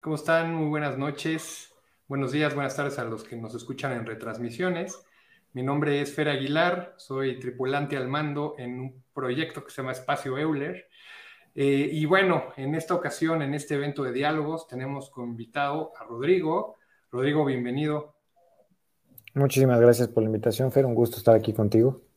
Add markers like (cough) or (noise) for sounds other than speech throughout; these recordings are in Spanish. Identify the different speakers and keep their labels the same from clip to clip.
Speaker 1: ¿Cómo están? Muy buenas noches. Buenos días, buenas tardes a los que nos escuchan en retransmisiones. Mi nombre es Fer Aguilar, soy tripulante al mando en un proyecto que se llama Espacio Euler. Eh, y bueno, en esta ocasión, en este evento de diálogos, tenemos como invitado a Rodrigo. Rodrigo, bienvenido.
Speaker 2: Muchísimas gracias por la invitación, Fer. Un gusto estar aquí contigo.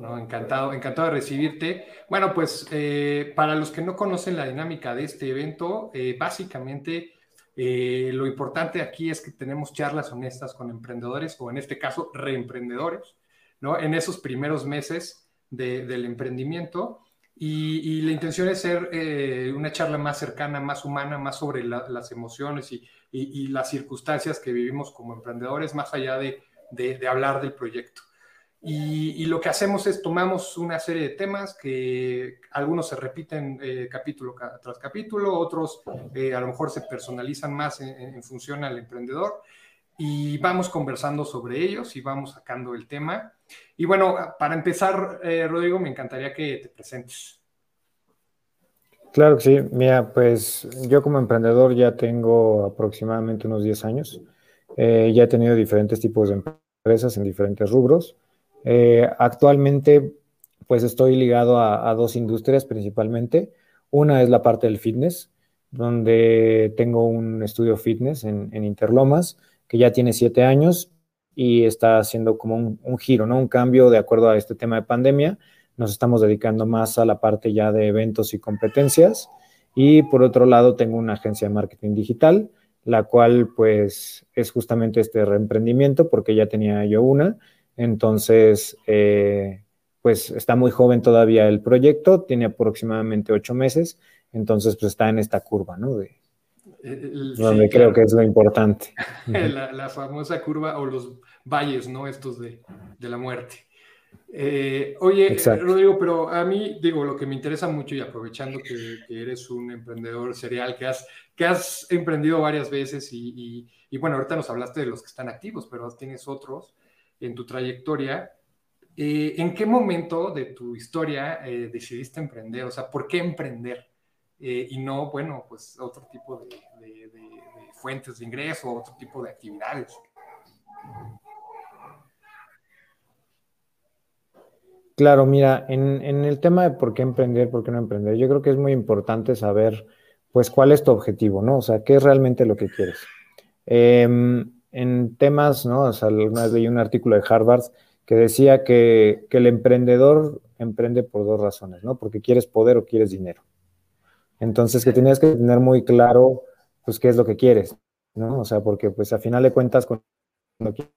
Speaker 1: No, encantado, encantado de recibirte. Bueno, pues eh, para los que no conocen la dinámica de este evento, eh, básicamente eh, lo importante aquí es que tenemos charlas honestas con emprendedores o en este caso reemprendedores, ¿no? En esos primeros meses del emprendimiento y, la intención es ser una charla más cercana, más humana, más sobre las emociones y, las circunstancias que vivimos como emprendedores, más allá de hablar del proyecto. Y, lo que hacemos es tomamos una serie de temas que algunos se repiten eh, capítulo tras capítulo, otros eh, a lo mejor se personalizan más en, función al emprendedor y vamos conversando sobre ellos y vamos sacando el tema. Y bueno, para empezar, eh, Rodrigo, me encantaría que te presentes.
Speaker 2: Claro que sí. Mira, pues yo como emprendedor ya tengo aproximadamente unos 10 años. ya he tenido diferentes tipos de empresas en diferentes rubros. Eh, actualmente, pues estoy ligado a, dos industrias principalmente. Una es la parte del fitness, donde tengo un estudio fitness en, Interlomas, que ya tiene siete años y está haciendo como un, giro, ¿no? Un cambio de acuerdo a este tema de pandemia. Nos estamos dedicando más a la parte ya de eventos y competencias. Y por otro lado, tengo una agencia de marketing digital, la cual pues es justamente este reemprendimiento, porque ya tenía yo una entonces, eh, pues está muy joven todavía el proyecto, tiene aproximadamente ocho meses, entonces pues está en esta curva, ¿no? De, donde creo que es lo importante. (laughs)
Speaker 1: La, famosa curva o los valles, ¿no? Estos de, la muerte. Eh, oye, Rodrigo, pero a mí, digo, lo que me interesa mucho y aprovechando que, eres un emprendedor serial, que has, que has emprendido varias veces y, y, bueno, ahorita nos hablaste de los que están activos, pero tienes otros en tu trayectoria, eh, ¿en qué momento de tu historia eh, decidiste emprender? O sea, ¿por qué emprender? Eh, y no, bueno, pues otro tipo de, fuentes de ingreso, otro tipo de actividades.
Speaker 2: Claro, mira, en, en, el tema de por qué emprender, por qué no emprender, yo creo que es muy importante saber, pues, cuál es tu objetivo, ¿no? O sea, qué es realmente lo que quieres. En temas, ¿no? O sea, una vez leí un artículo de Harvard que decía que, el emprendedor emprende por dos razones, ¿no? Porque quieres poder o quieres dinero. Entonces, que tenías que tener muy claro, pues, qué es lo que quieres, ¿no? O sea, porque, pues, a final de cuentas, cuando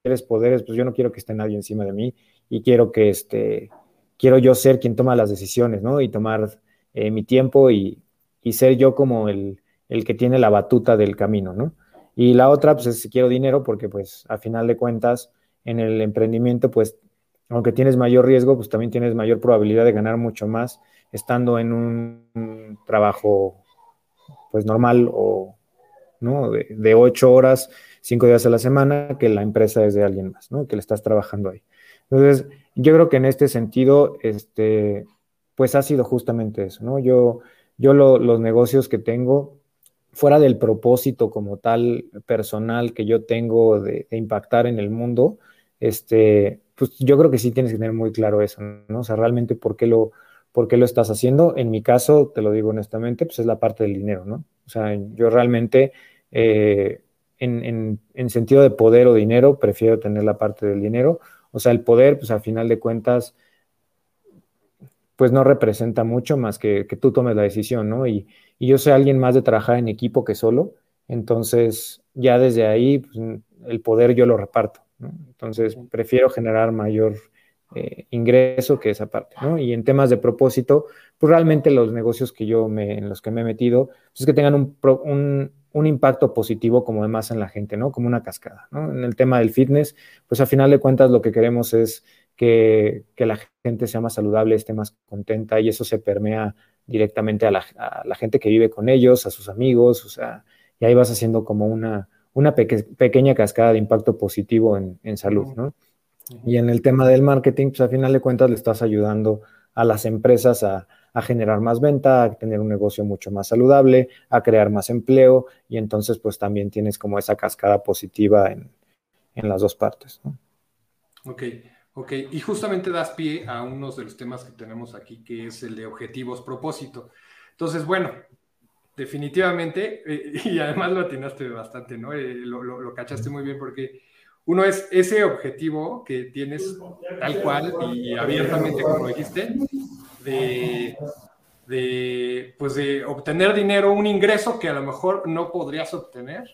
Speaker 2: quieres poderes, pues yo no quiero que esté nadie encima de mí y quiero que, este, quiero yo ser quien toma las decisiones, ¿no? Y tomar eh, mi tiempo y, y, ser yo como el, el que tiene la batuta del camino, ¿no? Y la otra, pues es si quiero dinero, porque pues a final de cuentas en el emprendimiento, pues aunque tienes mayor riesgo, pues también tienes mayor probabilidad de ganar mucho más estando en un trabajo pues normal o ¿no? de, ocho horas, cinco días a la semana, que la empresa es de alguien más, ¿no? Que le estás trabajando ahí. Entonces, yo creo que en este sentido, este, pues ha sido justamente eso, ¿no? Yo, yo los negocios que tengo, fuera del propósito como tal personal que yo tengo de, impactar en el mundo, este, pues yo creo que sí tienes que tener muy claro eso, ¿no? O sea, realmente por qué lo, por qué lo estás haciendo. En mi caso, te lo digo honestamente, pues es la parte del dinero, ¿no? O sea, yo realmente, eh, en, en, sentido de poder o dinero, prefiero tener la parte del dinero. O sea, el poder, pues al final de cuentas, pues no representa mucho más que, que tú tomes la decisión, ¿no? Y, y yo soy alguien más de trabajar en equipo que solo, entonces ya desde ahí pues, el poder yo lo reparto, ¿no? Entonces prefiero generar mayor eh, ingreso que esa parte, ¿no? Y en temas de propósito, pues realmente los negocios que yo me, en los que me he metido, pues es que tengan un, un, un impacto positivo como demás en la gente, ¿no? Como una cascada, ¿no? En el tema del fitness, pues a final de cuentas lo que queremos es que, que la gente sea más saludable, esté más contenta y eso se permea directamente a la, gente que vive con ellos, a sus amigos, o sea, y ahí vas haciendo como una, una pequeña cascada de impacto positivo en, salud, ¿no? Y en el tema del marketing, pues al final de cuentas le estás ayudando a las empresas a, a generar más venta, a tener un negocio mucho más saludable, a crear más empleo y entonces pues también tienes como esa cascada positiva en, las dos partes.
Speaker 1: Ok, ok. Y justamente das pie a uno de los temas que tenemos aquí, que es el de objetivos propósito. Entonces, bueno, definitivamente, eh, (laughs) y además lo atinaste bastante, ¿no? Eh, lo, lo, cachaste muy bien porque uno es ese objetivo que tienes tal cual y abiertamente, como dijiste, de, de, pues de obtener dinero, un ingreso que a lo mejor no podrías obtener,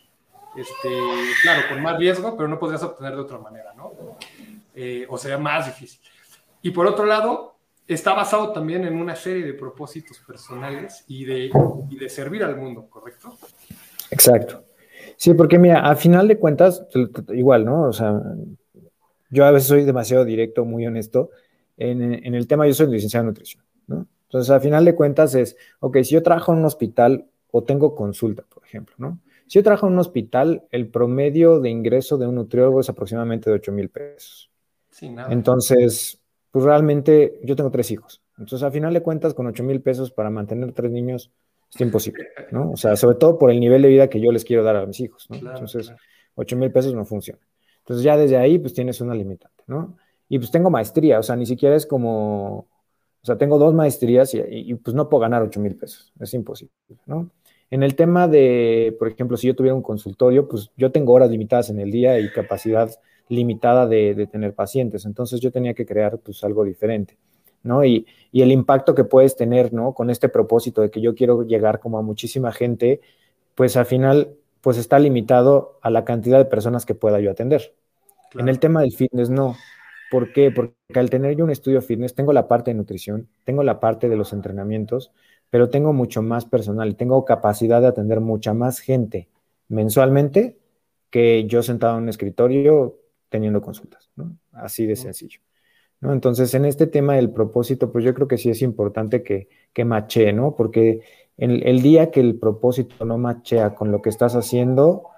Speaker 1: este, claro, con más riesgo, pero no podrías obtener de otra manera, ¿no? Eh, o sea, más difícil. Y por otro lado, está basado también en una serie de propósitos personales y de, servir al mundo, ¿correcto?
Speaker 2: Exacto. Sí, porque mira, a final de cuentas, igual, ¿no? O sea, yo a veces soy demasiado directo, muy honesto. En, el tema, yo soy licenciado en nutrición, ¿no? Entonces, a final de cuentas es, ok, si yo trabajo en un hospital o tengo consulta, por ejemplo, ¿no? Si yo trabajo en un hospital, el promedio de ingreso de un nutriólogo es aproximadamente de 8 mil pesos. Sí, nada. Entonces, pues realmente yo tengo tres hijos. Entonces, a final de cuentas, con 8 mil pesos para mantener tres niños, es imposible, ¿no? O sea, sobre todo por el nivel de vida que yo les quiero dar a mis hijos, ¿no? Entonces, 8 mil pesos no funciona. Entonces, ya desde ahí, pues tienes una limitante, ¿no? Y pues tengo maestría, o sea, ni siquiera es como, o sea, tengo dos maestrías y, pues no puedo ganar 8 mil pesos, es imposible, ¿no? En el tema de, por ejemplo, si yo tuviera un consultorio, pues yo tengo horas limitadas en el día y capacidad limitada de, de tener pacientes, entonces yo tenía que crear pues algo diferente. ¿no? Y, el impacto que puedes tener, ¿no? Con este propósito de que yo quiero llegar como a muchísima gente, pues al final, pues está limitado a la cantidad de personas que pueda yo atender. En el tema del fitness, no. ¿Por qué? Porque al tener yo un estudio fitness, tengo la parte de nutrición, tengo la parte de los entrenamientos, pero tengo mucho más personal, tengo capacidad de atender mucha más gente mensualmente que yo sentado en un escritorio teniendo consultas, ¿no? Así de sencillo. Entonces, en este tema del propósito, pues yo creo que sí es importante que, que mache, ¿no? Porque el, día que el propósito no machea con lo que estás haciendo,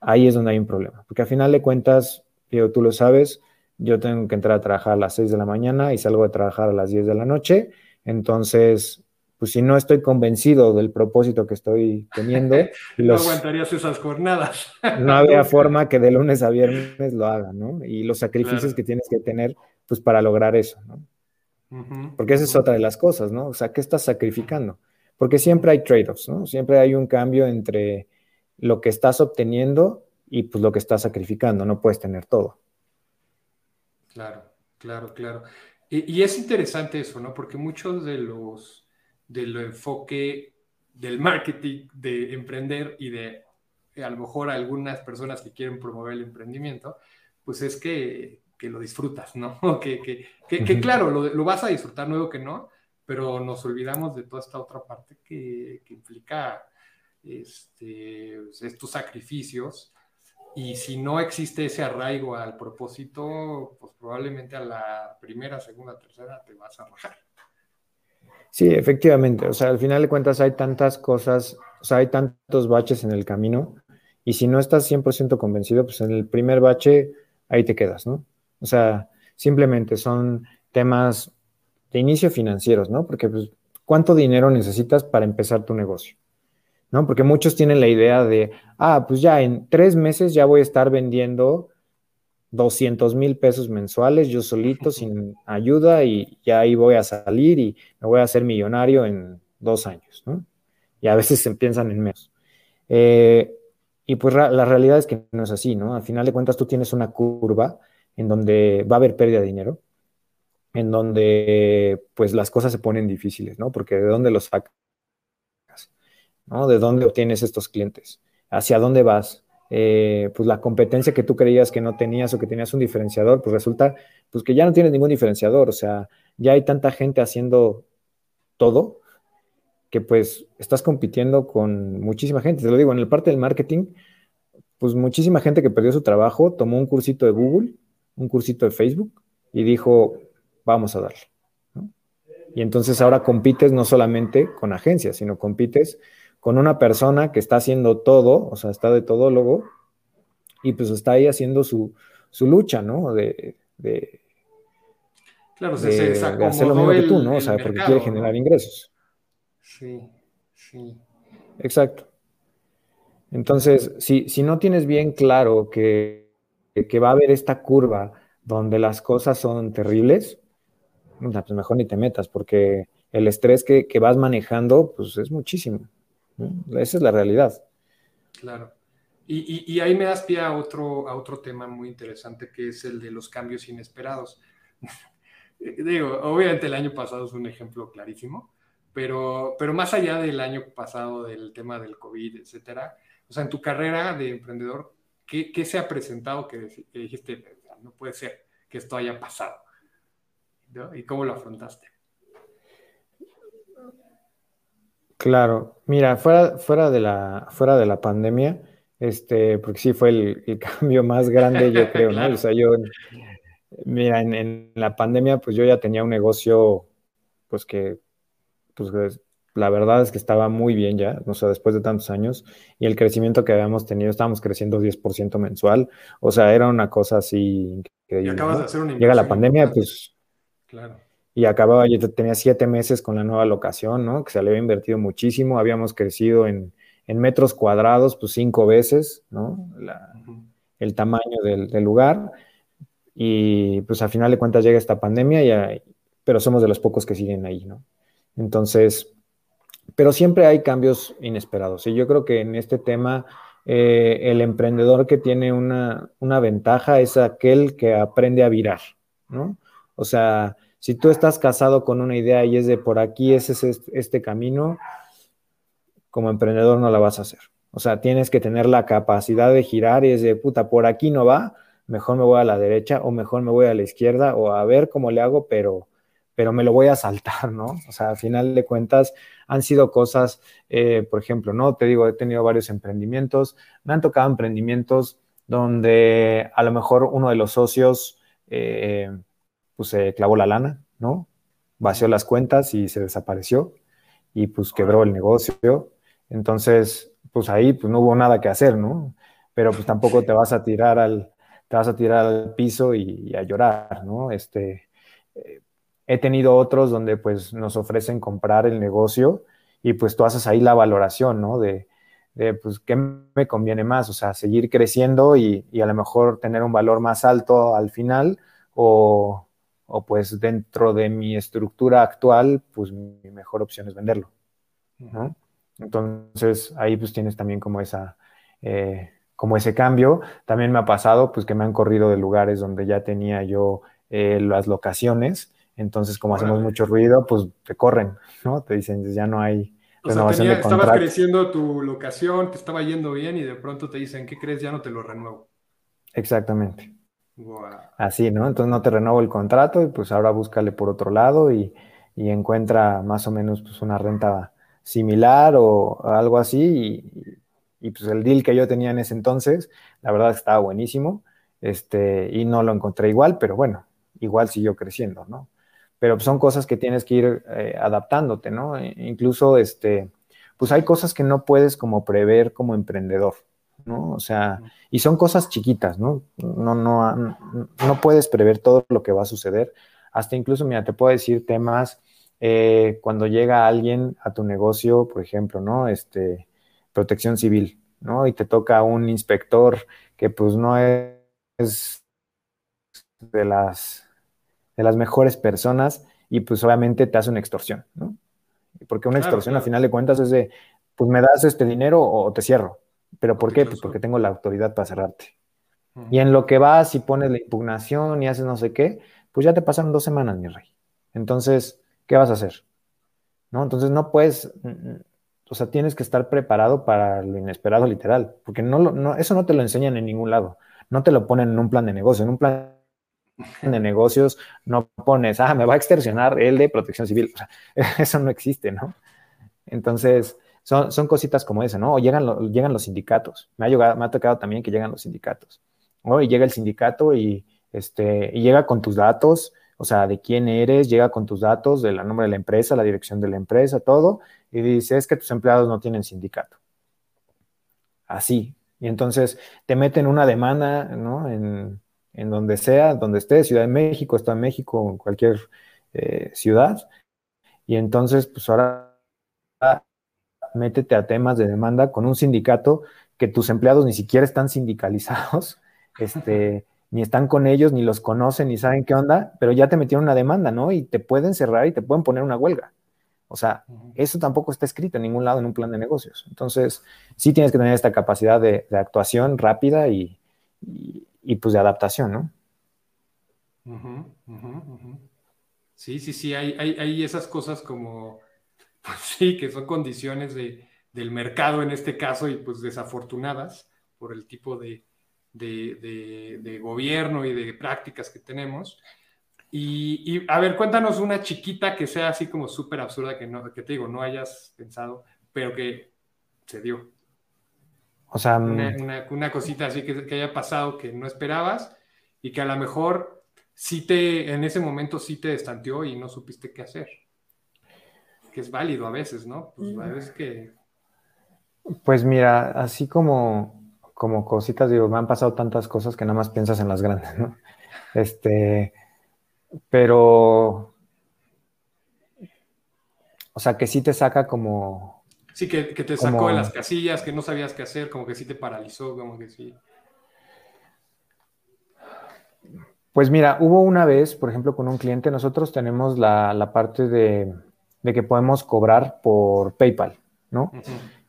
Speaker 2: ahí es donde hay un problema. Porque al final de cuentas, yo, tú lo sabes, yo tengo que entrar a trabajar a las 6 de la mañana y salgo de trabajar a las 10 de la noche. Entonces, pues si no estoy convencido del propósito que estoy teniendo. (laughs)
Speaker 1: no aguantarías esas jornadas. (laughs)
Speaker 2: no había (laughs) forma que de lunes a viernes lo haga, ¿no? Y los sacrificios que tienes que tener, pues para lograr eso, ¿no? Porque esa es otra de las cosas, ¿no? O sea, ¿qué estás sacrificando? Porque siempre hay trade-offs, ¿no? Siempre hay un cambio entre lo que estás obteniendo y pues lo que estás sacrificando, no puedes tener todo.
Speaker 1: Claro, claro, claro. Y, y es interesante eso, ¿no? Porque muchos de los del enfoque del marketing, de emprender y de a lo mejor algunas personas que quieren promover el emprendimiento, pues es que, lo disfrutas, ¿no? (laughs) que, que, claro, lo, vas a disfrutar, nuevo que no, pero nos olvidamos de toda esta otra parte que, implica este, estos sacrificios. Y si no existe ese arraigo al propósito, pues probablemente a la primera, segunda, tercera te vas a rajar.
Speaker 2: Sí, efectivamente. O sea, al final de cuentas hay tantas cosas, o sea, hay tantos baches en el camino y si no estás 100% convencido, pues en el primer bache ahí te quedas, ¿no? O sea, simplemente son temas de inicio financieros, ¿no? Porque, pues, ¿cuánto dinero necesitas para empezar tu negocio? ¿No? Porque muchos tienen la idea de, ah, pues ya en tres meses ya voy a estar vendiendo 200 mil pesos mensuales yo solito, sin ayuda, y ya ahí voy a salir y me voy a hacer millonario en dos años, ¿no? Y a veces (laughs) se piensan en menos. Eh, y pues la realidad es que no es así, ¿no? Al final de cuentas tú tienes una curva en donde va a haber pérdida de dinero, en donde pues las cosas se ponen difíciles, ¿no? Porque ¿de dónde los sacas? ¿No? ¿De dónde obtienes estos clientes? ¿Hacia dónde vas? Eh, pues la competencia que tú creías que no tenías o que tenías un diferenciador, pues resulta pues que ya no tienes ningún diferenciador, o sea, ya hay tanta gente haciendo todo que pues estás compitiendo con muchísima gente. Te lo digo, en el parte del marketing, pues muchísima gente que perdió su trabajo tomó un cursito de Google, un cursito de Facebook y dijo, vamos a darle. Y entonces ahora compites no solamente con agencias, sino compites con una persona que está haciendo todo, o sea, está de todólogo, y pues está ahí haciendo su, lucha, ¿no? De,
Speaker 1: Claro, se, se
Speaker 2: de hacer lo mismo que tú, ¿no? O sea, porque quiere generar ingresos.
Speaker 1: Sí, sí.
Speaker 2: Exacto. Entonces, si, si no tienes bien claro que, que, va a haber esta curva donde las cosas son terribles, pues mejor ni te metas, porque el estrés que, que vas manejando, pues es muchísimo. Esa es la realidad.
Speaker 1: Claro. Y, y, ahí me das pie a otro, a otro tema muy interesante, que es el de los cambios inesperados. (laughs) Digo, obviamente el año pasado es un ejemplo clarísimo, pero, pero más allá del año pasado, del tema del COVID, etcétera, o sea, en tu carrera de emprendedor, ¿qué, qué se ha presentado que, dijiste, no puede ser que esto haya pasado? ¿Y cómo lo afrontaste?
Speaker 2: Claro, mira, fuera, fuera, de, la, fuera de la pandemia, este, porque sí fue el, (laughs) cambio más grande, yo creo, ¿no? O sea, yo Mira, en, la pandemia, pues yo ya tenía un negocio, pues que, pues la verdad es que estaba muy bien ya, o sea, después de tantos años, y el crecimiento que habíamos tenido, estábamos creciendo 10% mensual, o sea, era una cosa así increíble. Y acabas de hacer una Llega la pandemia, pues... Claro. Y acababa, yo tenía siete meses con la nueva locación, ¿no? Que se le había invertido muchísimo, habíamos crecido en, metros cuadrados, pues cinco veces, ¿no? El tamaño del, del lugar y pues al final de cuentas llega esta pandemia, y, pero somos de los pocos que siguen ahí, ¿no? Entonces, pero siempre hay cambios inesperados. Y yo creo que en este tema, eh, el emprendedor que tiene una, una, ventaja es aquel que aprende a virar, ¿no? O sea, si tú estás casado con una idea y es de por aquí, ese es este camino, como emprendedor no la vas a hacer. O sea, tienes que tener la capacidad de girar y es de puta, por aquí no va, mejor me voy a la derecha o mejor me voy a la izquierda o a ver cómo le hago, pero, pero me lo voy a saltar, ¿no? O sea, al final de cuentas han sido cosas, eh, por ejemplo, ¿no? Te digo, he tenido varios emprendimientos, me han tocado emprendimientos donde a lo mejor uno de los socios eh, pues se clavó la lana, ¿no? Vació las cuentas y se desapareció y pues quebró el negocio. Entonces, pues ahí pues no hubo nada que hacer, ¿no? Pero pues tampoco te vas a tirar al, te vas a tirar al piso y, a llorar, ¿no? Este, eh, he tenido otros donde pues nos ofrecen comprar el negocio y pues tú haces ahí la valoración, ¿no? De, pues qué me conviene más, o sea, seguir creciendo y, a lo mejor tener un valor más alto al final o, pues dentro de mi estructura actual, pues mi mejor opción es venderlo, ¿no? Entonces ahí pues tienes también como esa... Eh, como ese cambio. También me ha pasado pues que me han corrido de lugares donde ya tenía yo eh, las locaciones. Entonces, como hacemos mucho ruido, pues te corren, ¿no? Te dicen, ya no hay
Speaker 1: renovación de contrato. Estabas creciendo tu locación, te estaba yendo bien y de pronto te dicen, ¿qué crees? Ya no te lo renuevo.
Speaker 2: Exactamente. Así, ¿no? Entonces no te renuevo el contrato y pues ahora búscale por otro lado y, encuentra más o menos pues una renta similar o algo así y, y pues el deal que yo tenía en ese entonces, la verdad estaba buenísimo, este, y no lo encontré igual, pero bueno, igual siguió creciendo, ¿no? Pero son cosas que tienes que ir eh, adaptándote, ¿no? E incluso, este, pues hay cosas que no puedes como prever como emprendedor, ¿no? O sea, y son cosas chiquitas, ¿no? No, no, no puedes prever todo lo que va a suceder. Hasta incluso, mira, te puedo decir temas eh, cuando llega alguien a tu negocio, por ejemplo, ¿no? Este, protección civil, ¿no? Y te toca un inspector que pues no es de las, de las mejores personas y pues obviamente te hace una extorsión, ¿no? Porque una extorsión al final de cuentas es de, pues me das este dinero o te cierro. ¿Pero por qué? Pues porque tengo la autoridad para cerrarte. Y en lo que vas y pones la impugnación y haces no sé qué, pues ya te pasaron dos semanas, mi rey. Entonces, ¿qué vas a hacer? ¿No? Entonces no puedes, o sea, tienes que estar preparado para lo inesperado literal, porque no, no, eso no te lo enseñan en ningún lado. No te lo ponen en un plan de negocio. En un plan de (laughs) negocios no pones, ah, me va a extorsionar el de protección civil. O sea, (laughs) eso no existe, ¿no? Entonces, son, cositas como esa, ¿no? O llegan, llegan los sindicatos. Me ha, llegado, me ha tocado también que llegan los sindicatos. O llega el sindicato y, este, y llega con tus datos, o sea, de quién eres, llega con tus datos, del nombre de la empresa, la dirección de la empresa, todo, y dice, es que tus empleados no tienen sindicato. Así. Y entonces te meten una demanda, ¿no? En, en donde sea, donde esté, Ciudad de México, Estado de México, cualquier eh, ciudad. Y entonces, pues ahora métete a temas de demanda con un sindicato que tus empleados ni siquiera están sindicalizados, (laughs) este, ni están con ellos, ni los conocen, ni saben qué onda, pero ya te metieron una demanda, ¿no? Y te pueden cerrar y te pueden poner una huelga. O sea, eso tampoco está escrito en ningún lado en un plan de negocios. Entonces, sí tienes que tener esta capacidad de, actuación rápida y, pues de adaptación, ¿no?
Speaker 1: Sí, sí, sí, hay, hay, esas cosas como, pues (laughs) sí, que son condiciones de, del mercado en este caso y pues desafortunadas por el tipo de, de, gobierno y de prácticas que tenemos. Y, a ver, cuéntanos una chiquita que sea así como súper absurda, que, no, que te digo, no hayas pensado, pero que se dio.
Speaker 2: O sea,
Speaker 1: una, mm, una, cosita así que, que, haya pasado que no esperabas y que a lo mejor sí te, en ese momento sí te destanteó y no supiste qué hacer. Que es válido a veces, ¿no? Pues a veces que...
Speaker 2: Pues mira, así como, como cositas, digo, me han pasado tantas cosas que nada más piensas en las grandes, ¿no? Este, pero, o sea, que sí te saca como...
Speaker 1: Sí, que, te sacó de las casillas, que no sabías qué hacer, como que sí te paralizó, como que sí.
Speaker 2: Pues mira, hubo una vez, por ejemplo, con un cliente, nosotros tenemos la, parte de, que podemos cobrar por PayPal, ¿no?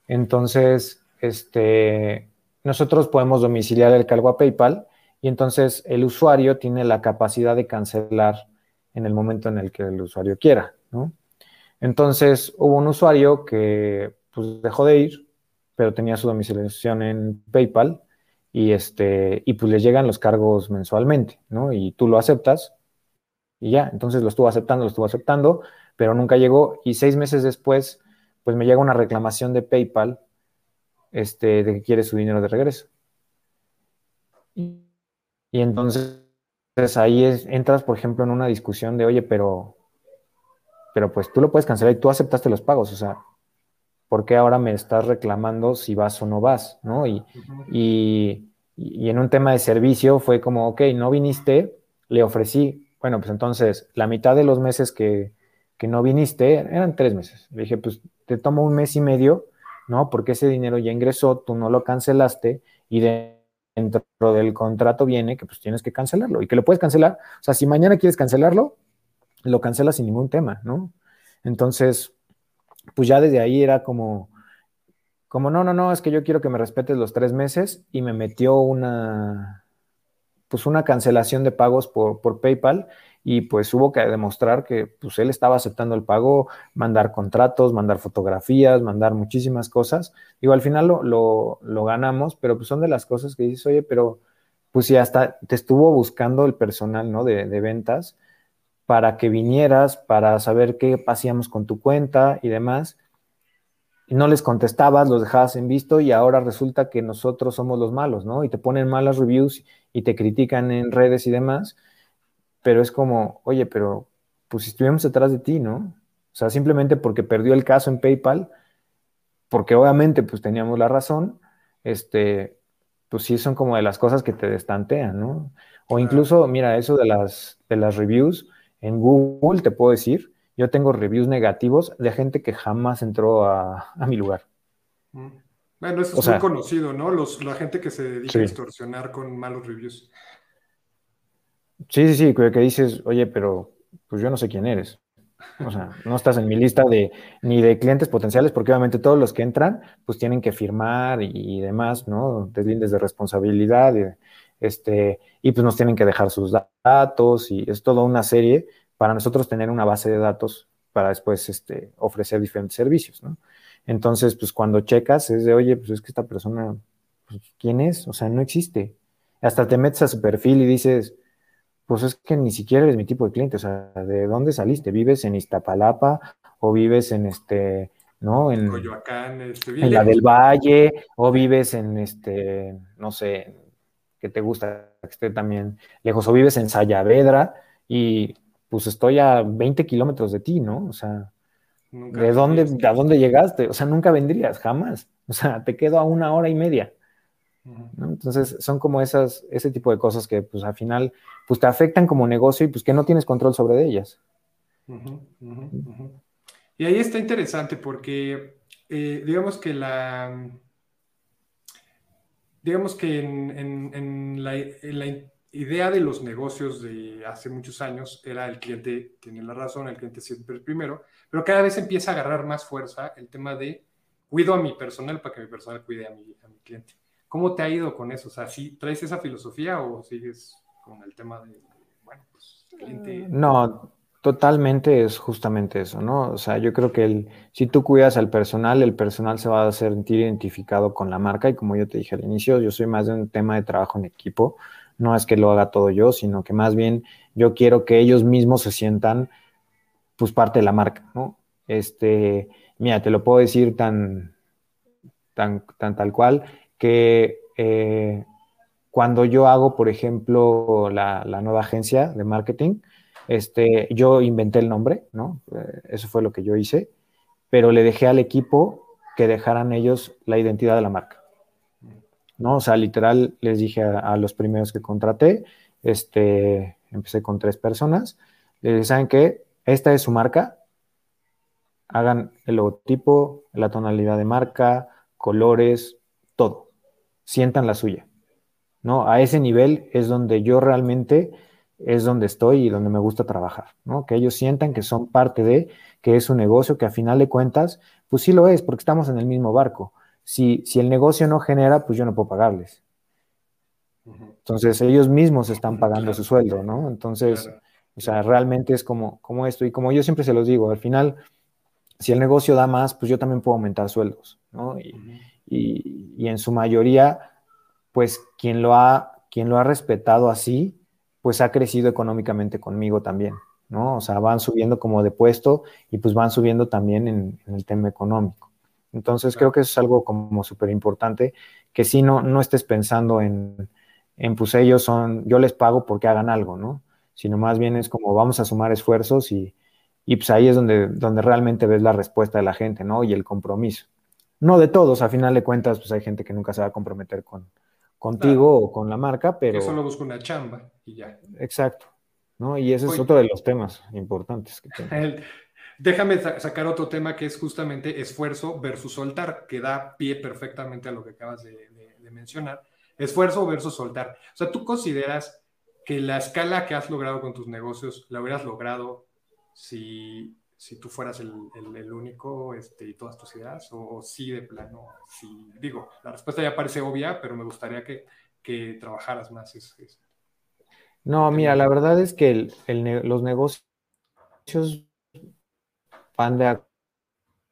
Speaker 2: Entonces, este, nosotros podemos domiciliar el cargo a PayPal y entonces el usuario tiene la capacidad de cancelar en el momento en el que el usuario quiera, ¿no? Entonces hubo un usuario que pues dejó de ir, pero tenía su domiciliación en PayPal y este y pues le llegan los cargos mensualmente, ¿no? Y tú lo aceptas y ya, entonces lo estuvo aceptando, lo estuvo aceptando, pero nunca llegó y seis meses después pues me llega una reclamación de PayPal este, de que quiere su dinero de regreso. Y entonces ahí entras, por ejemplo, en una discusión de, oye, pero, pero pues tú lo puedes cancelar y tú aceptaste los pagos, o sea, ¿por qué ahora me estás reclamando si vas o no vas? ¿no? Y, y, en un tema de servicio fue como, ok, no viniste, le ofrecí, bueno, pues entonces la mitad de los meses que, que no viniste eran tres meses. Le dije, pues te tomo un mes y medio, ¿no? Porque ese dinero ya ingresó, tú no lo cancelaste y de dentro del contrato viene que pues tienes que cancelarlo y que lo puedes cancelar. O sea, si mañana quieres cancelarlo, lo cancelas sin ningún tema, ¿no? Entonces, pues ya desde ahí era como, como no, no, no, es que yo quiero que me respetes los tres meses y me metió una, pues una cancelación de pagos por, por PayPal y pues hubo que demostrar que pues él estaba aceptando el pago, mandar contratos, mandar fotografías, mandar muchísimas cosas. Digo, al final lo, lo, ganamos, pero pues son de las cosas que dices, oye, pero pues si hasta te estuvo buscando el personal, ¿no? De, ventas para que vinieras, para saber qué hacíamos con tu cuenta y demás. Y no les contestabas, los dejabas en visto y ahora resulta que nosotros somos los malos, ¿no? Y te ponen malas reviews y te critican en redes y demás pero es como, oye, pero pues si estuvimos detrás de ti, ¿no? O sea, simplemente porque perdió el caso en PayPal, porque obviamente pues teníamos la razón, este, pues sí son como de las cosas que te destantean, ¿no? O incluso, mira, eso de las, de las reviews, en Google te puedo decir, yo tengo reviews negativos de gente que jamás entró a, mi lugar.
Speaker 1: Mm. Bueno, eso es muy conocido, ¿no? Los, la gente que se dedica a extorsionar con malos reviews.
Speaker 2: Sí, sí, sí, que dices, oye, pero pues yo no sé quién eres. O sea, no estás en mi lista de ni de clientes potenciales, porque obviamente todos los que entran, pues tienen que firmar y, demás, ¿no? Deslindes de responsabilidad, y, este, y pues nos tienen que dejar sus datos, y es toda una serie para nosotros tener una base de datos para después este, ofrecer diferentes servicios, ¿no? Entonces, pues cuando checas es de, oye, pues es que esta persona, pues, ¿quién es? O sea, no existe. Hasta te metes a su perfil y dices, pues es que ni siquiera eres mi tipo de cliente, o sea, ¿de dónde saliste? ¿Vives en Iztapalapa o vives en este, ¿no? En,
Speaker 1: Coyoacán, este,
Speaker 2: en la del Valle, o vives en este, no sé, que te gusta que esté también lejos, o vives en Sayavedra y pues estoy a 20 kilómetros de ti, ¿no? O sea, ¿de dónde, a dónde llegaste? O sea, nunca vendrías, jamás. O sea, te quedo a una hora y media. Entonces, son como esas, ese tipo de cosas que, pues, al final, pues, te afectan como negocio y, pues, que no tienes control sobre ellas.
Speaker 1: Y ahí está interesante porque, eh, digamos que la, digamos que en, la, idea de los negocios de hace muchos años era el cliente tiene la razón, el cliente siempre es primero, pero cada vez empieza a agarrar más fuerza el tema de cuido a mi personal para que mi personal cuide a mi, a mi cliente. ¿Cómo te ha ido con eso? O sea, ¿sí traes esa filosofía o sigues con el tema de, bueno, pues, cliente?
Speaker 2: No, totalmente es justamente eso, ¿no? O sea, yo creo que el, si tú cuidas al personal, el personal se va a sentir identificado con la marca y como yo te dije al inicio, yo soy más de un tema de trabajo en equipo, no es que lo haga todo yo, sino que más bien yo quiero que ellos mismos se sientan pues parte de la marca, ¿no? Este, mira, te lo puedo decir tan, tan, tan tal cual, que eh, cuando yo hago, por ejemplo, la, nueva agencia de marketing, este, yo inventé el nombre, ¿no? Eh, eso fue lo que yo hice, pero le dejé al equipo que dejaran ellos la identidad de la marca. ¿no? O sea, literal les dije a, los primeros que contraté, este, empecé con tres personas, les dije, ¿saben qué? Esta es su marca, hagan el logotipo, la tonalidad de marca, colores, todo sientan la suya. ¿no? A ese nivel es donde yo realmente es donde estoy y donde me gusta trabajar, ¿no? Que ellos sientan que son parte de, que es un negocio que a final de cuentas, pues sí lo es, porque estamos en el mismo barco. Si, si el negocio no genera, pues yo no puedo pagarles. Entonces ellos mismos están pagando su sueldo, ¿no? Entonces, o sea, realmente es como, como esto. Y como yo siempre se los digo, al final, si el negocio da más, pues yo también puedo aumentar sueldos, ¿no? Y, y, en su mayoría, pues quien lo, ha, quien lo ha respetado así, pues ha crecido económicamente conmigo también, ¿no? O sea, van subiendo como de puesto y pues van subiendo también en, el tema económico. Entonces creo que eso es algo como súper importante, que si no, no estés pensando en, en, pues ellos son, yo les pago porque hagan algo, ¿no? Sino más bien es como vamos a sumar esfuerzos y, y pues ahí es donde, donde realmente ves la respuesta de la gente, ¿no? Y el compromiso. No de todos, a final de cuentas, pues hay gente que nunca se va a comprometer con, contigo o con la marca, pero...
Speaker 1: Que solo busca una chamba y ya.
Speaker 2: Exacto, ¿no? Y ese es otro de los temas importantes que tengo.
Speaker 1: Déjame sacar otro tema que es justamente esfuerzo versus soltar, que da pie perfectamente a lo que acabas de, de mencionar. Esfuerzo versus soltar. O sea, ¿tú consideras que la escala que has logrado con tus negocios la hubieras logrado si si tú fueras el, el, único este, y todas tus ideas, o, sí de plano, sí, digo, la respuesta ya parece obvia, pero me gustaría que, que trabajaras más.
Speaker 2: no, mira, la verdad es que los negocios van de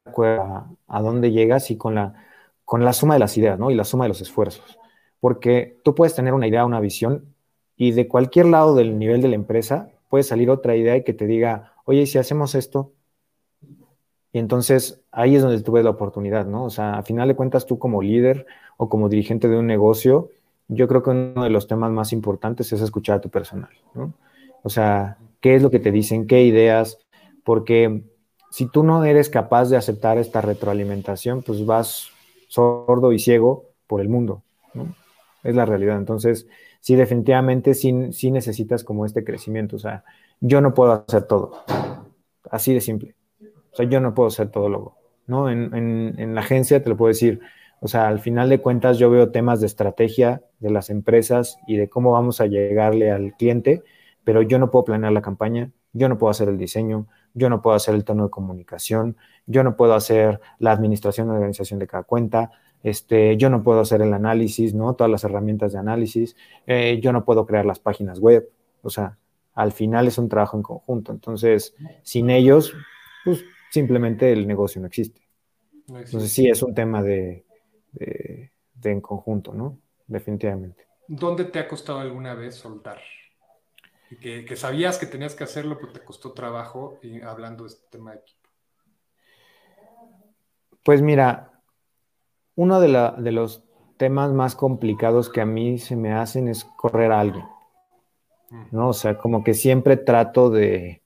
Speaker 2: acuerdo a, a, dónde llegas y con la, con la suma de las ideas, ¿no? Y la suma de los esfuerzos. Porque tú puedes tener una idea, una visión, y de cualquier lado del nivel de la empresa puede salir otra idea y que te diga, oye, si hacemos esto, y entonces ahí es donde tú ves la oportunidad, ¿no? O sea, a final de cuentas tú como líder o como dirigente de un negocio, yo creo que uno de los temas más importantes es escuchar a tu personal, ¿no? O sea, ¿qué es lo que te dicen? ¿Qué ideas? Porque si tú no eres capaz de aceptar esta retroalimentación, pues vas sordo y ciego por el mundo, ¿no? Es la realidad. Entonces, sí, definitivamente sí, sí necesitas como este crecimiento. O sea, yo no puedo hacer todo. Así de simple. O sea, yo no puedo ser todólogo, ¿no? En, en, la agencia te lo puedo decir. O sea, al final de cuentas yo veo temas de estrategia de las empresas y de cómo vamos a llegarle al cliente, pero yo no puedo planear la campaña, yo no puedo hacer el diseño, yo no puedo hacer el tono de comunicación, yo no puedo hacer la administración y organización de cada cuenta, este, yo no puedo hacer el análisis, ¿no? Todas las herramientas de análisis, eh, yo no puedo crear las páginas web, o sea, al final es un trabajo en conjunto. Entonces, sin ellos, pues simplemente el negocio no existe. Entonces sí, es un tema de, en conjunto, ¿no? Definitivamente.
Speaker 1: ¿Dónde te ha costado alguna vez soltar? Que, que, sabías que tenías que hacerlo, pero te costó trabajo y hablando de este tema de equipo.
Speaker 2: Pues mira, uno de, de los temas más complicados que a mí se me hacen es correr a alguien. ¿no? O sea, como que siempre trato de,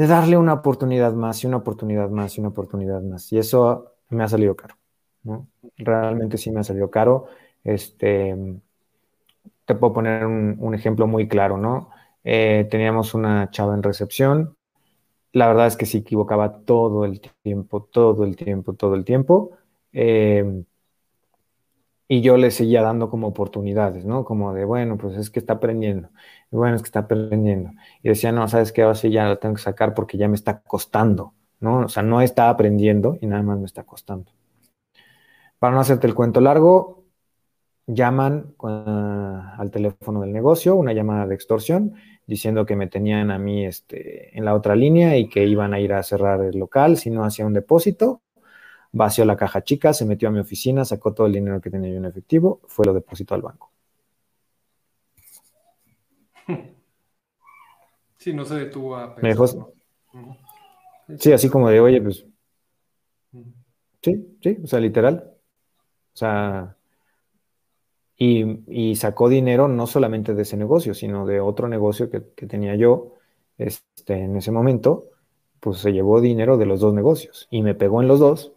Speaker 2: de darle una oportunidad más y una oportunidad más y una oportunidad más. Y eso me ha salido caro, ¿no? Realmente sí me ha salido caro. Este, te puedo poner un, ejemplo muy claro, ¿no? Eh, teníamos una chava en recepción, la verdad es que se equivocaba todo el tiempo, todo el tiempo, todo el tiempo. Eh, y yo le seguía dando como oportunidades, ¿no? Como de, bueno, pues es que está aprendiendo, bueno, es que está aprendiendo. Y decía, no, ¿sabes qué? Ahora sí ya lo tengo que sacar porque ya me está costando, ¿no? O sea, no está aprendiendo y nada más me está costando. Para no hacerte el cuento largo, llaman ah, al teléfono del negocio, una llamada de extorsión, diciendo que me tenían a mí este, en la otra línea y que iban a ir a cerrar el local si no hacía un depósito. Vació la caja chica, se metió a mi oficina, sacó todo el dinero que tenía yo en efectivo, fue lo depositó al banco.
Speaker 1: Sí, no se detuvo a
Speaker 2: pensar. Sí, así como de, oye, pues. Sí, sí, o sea, literal. O sea, y, sacó dinero no solamente de ese negocio, sino de otro negocio que, tenía yo este, en ese momento, pues se llevó dinero de los dos negocios y me pegó en los dos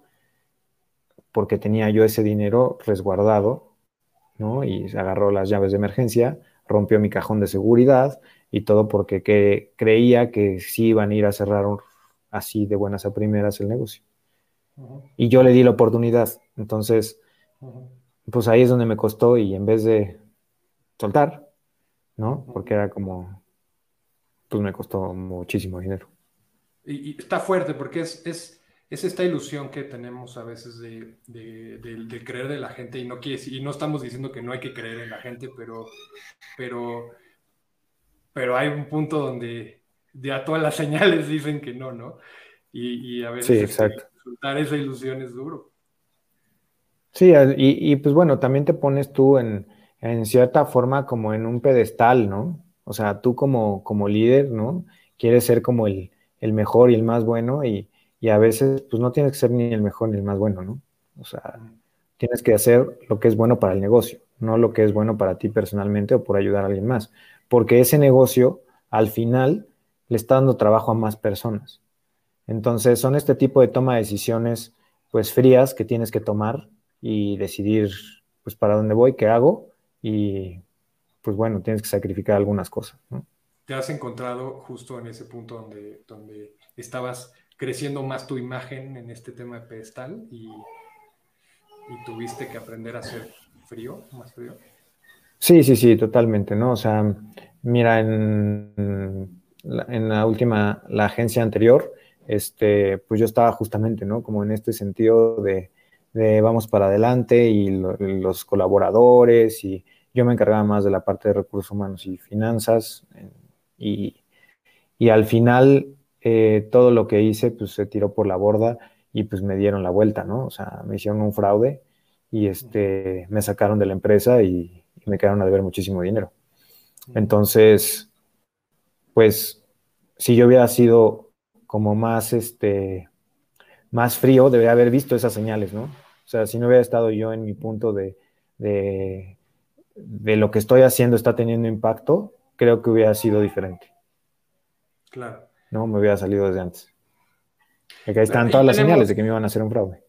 Speaker 2: porque tenía yo ese dinero resguardado, ¿no? Y agarró las llaves de emergencia, rompió mi cajón de seguridad y todo porque que, creía que sí iban a ir a cerrar así de buenas a primeras el negocio. Y yo le di la oportunidad. Entonces, pues ahí es donde me costó y en vez de soltar, ¿no? Porque era como, pues me costó muchísimo dinero.
Speaker 1: Y, está fuerte porque es, es, es, esta ilusión que tenemos a veces de, de, creer de la gente y no, y no estamos diciendo que no hay que creer en la gente, pero, pero, pero hay un punto donde ya todas las (laughs) señales dicen que no, ¿no? Y, y a veces
Speaker 2: sí, exacto.
Speaker 1: soltar esa ilusión es duro.
Speaker 2: Sí, y, pues bueno, también te pones tú en, cierta forma como en un pedestal, ¿no? O sea, tú como, como líder, ¿no? Quieres ser como el, mejor y el más bueno y, a veces pues no tienes que ser ni el mejor ni el más bueno, ¿no? O sea, tienes que hacer lo que es bueno para el negocio, no lo que es bueno para ti personalmente o por ayudar a alguien más, porque ese negocio al final le está dando trabajo a más personas. Entonces son este tipo de toma de decisiones pues frías que tienes que tomar y decidir pues para dónde voy, qué hago y pues bueno, tienes que sacrificar algunas cosas.
Speaker 1: Te has encontrado justo en ese punto donde, donde estabas creciendo más tu imagen en este tema de pedestal y, y tuviste que aprender a ser frío, más frío.
Speaker 2: Sí, sí, sí, totalmente, ¿no? O sea, mira, en en la última, la agencia anterior, este, pues yo estaba justamente, ¿no? Como en este sentido de, de vamos para adelante y los colaboradores y yo me encargaba más de la parte de recursos humanos y finanzas y, al final eh, todo lo que hice pues se tiró por la borda y pues me dieron la vuelta, ¿no? O sea, me hicieron un fraude y este, me sacaron de la empresa y, me quedaron a deber muchísimo dinero. Entonces, pues si yo hubiera sido como más, este, más frío, debería haber visto esas señales, ¿no? O sea, si no hubiera estado yo en mi punto de, de, lo que estoy haciendo está teniendo impacto, creo que hubiera sido diferente.
Speaker 1: Claro.
Speaker 2: No, me hubiera salido desde antes. Ahí están todas las señales de que me iban a hacer un fraude.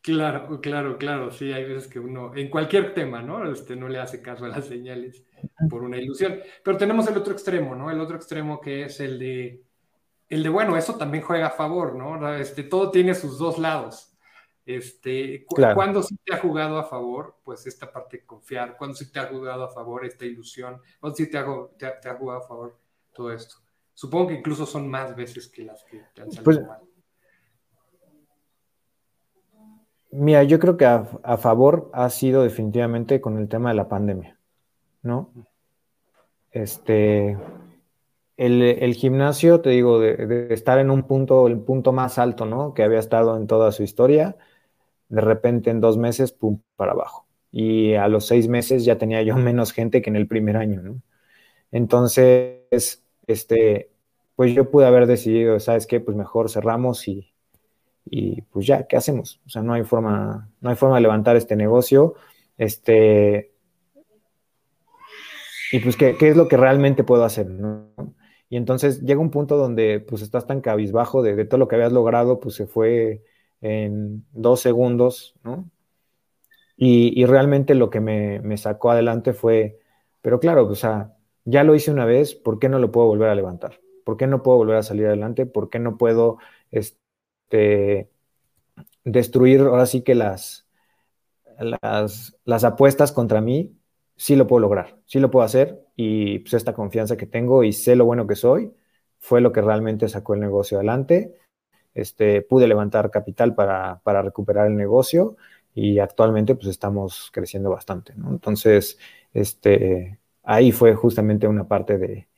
Speaker 1: Claro, claro, claro. Sí, hay veces que uno, en cualquier tema, ¿no? Este, no le hace caso a las señales por una ilusión. Pero tenemos el otro extremo, ¿no? El otro extremo que es el de, el de, bueno, eso también juega a favor, ¿no? Este, todo tiene sus dos lados. Este, ¿Cuándo sí te ha jugado a favor? Pues esta parte de confiar. ¿Cuándo sí te ha jugado a favor esta ilusión? ¿Cuándo sí te ha, jugado a favor todo esto? Supongo que incluso son más veces que las que te han salido pues, mal.
Speaker 2: Mira, yo creo que a, favor ha sido definitivamente con el tema de la pandemia, ¿no? Este, el, gimnasio, te digo, de, de, estar en un punto, el punto más alto, ¿no? Que había estado en toda su historia, de repente en dos meses, pum, para abajo. Y a los seis meses ya tenía yo (laughs) menos gente que en el primer año, ¿no? Entonces, este, pues yo pude haber decidido, ¿sabes qué? Pues mejor cerramos y, y pues ya, ¿qué hacemos? O sea, no hay forma, no hay forma de levantar este negocio. Este, y pues, ¿qué, qué es lo que realmente puedo hacer? ¿no? Y entonces llega un punto donde pues estás tan cabizbajo de, de todo lo que habías logrado, pues se fue en dos segundos, ¿no? Y, realmente lo que me, me, sacó adelante fue, pero claro, o sea, ya lo hice una vez, ¿por qué no lo puedo volver a levantar? ¿Por qué no puedo volver a salir adelante? ¿Por qué no puedo este, destruir ahora sí que las, las, las apuestas contra mí? Sí lo puedo lograr, sí lo puedo hacer y pues esta confianza que tengo y sé lo bueno que soy fue lo que realmente sacó el negocio adelante. Este, pude levantar capital para, para recuperar el negocio y actualmente pues estamos creciendo bastante. Entonces, este, ahí fue justamente una parte de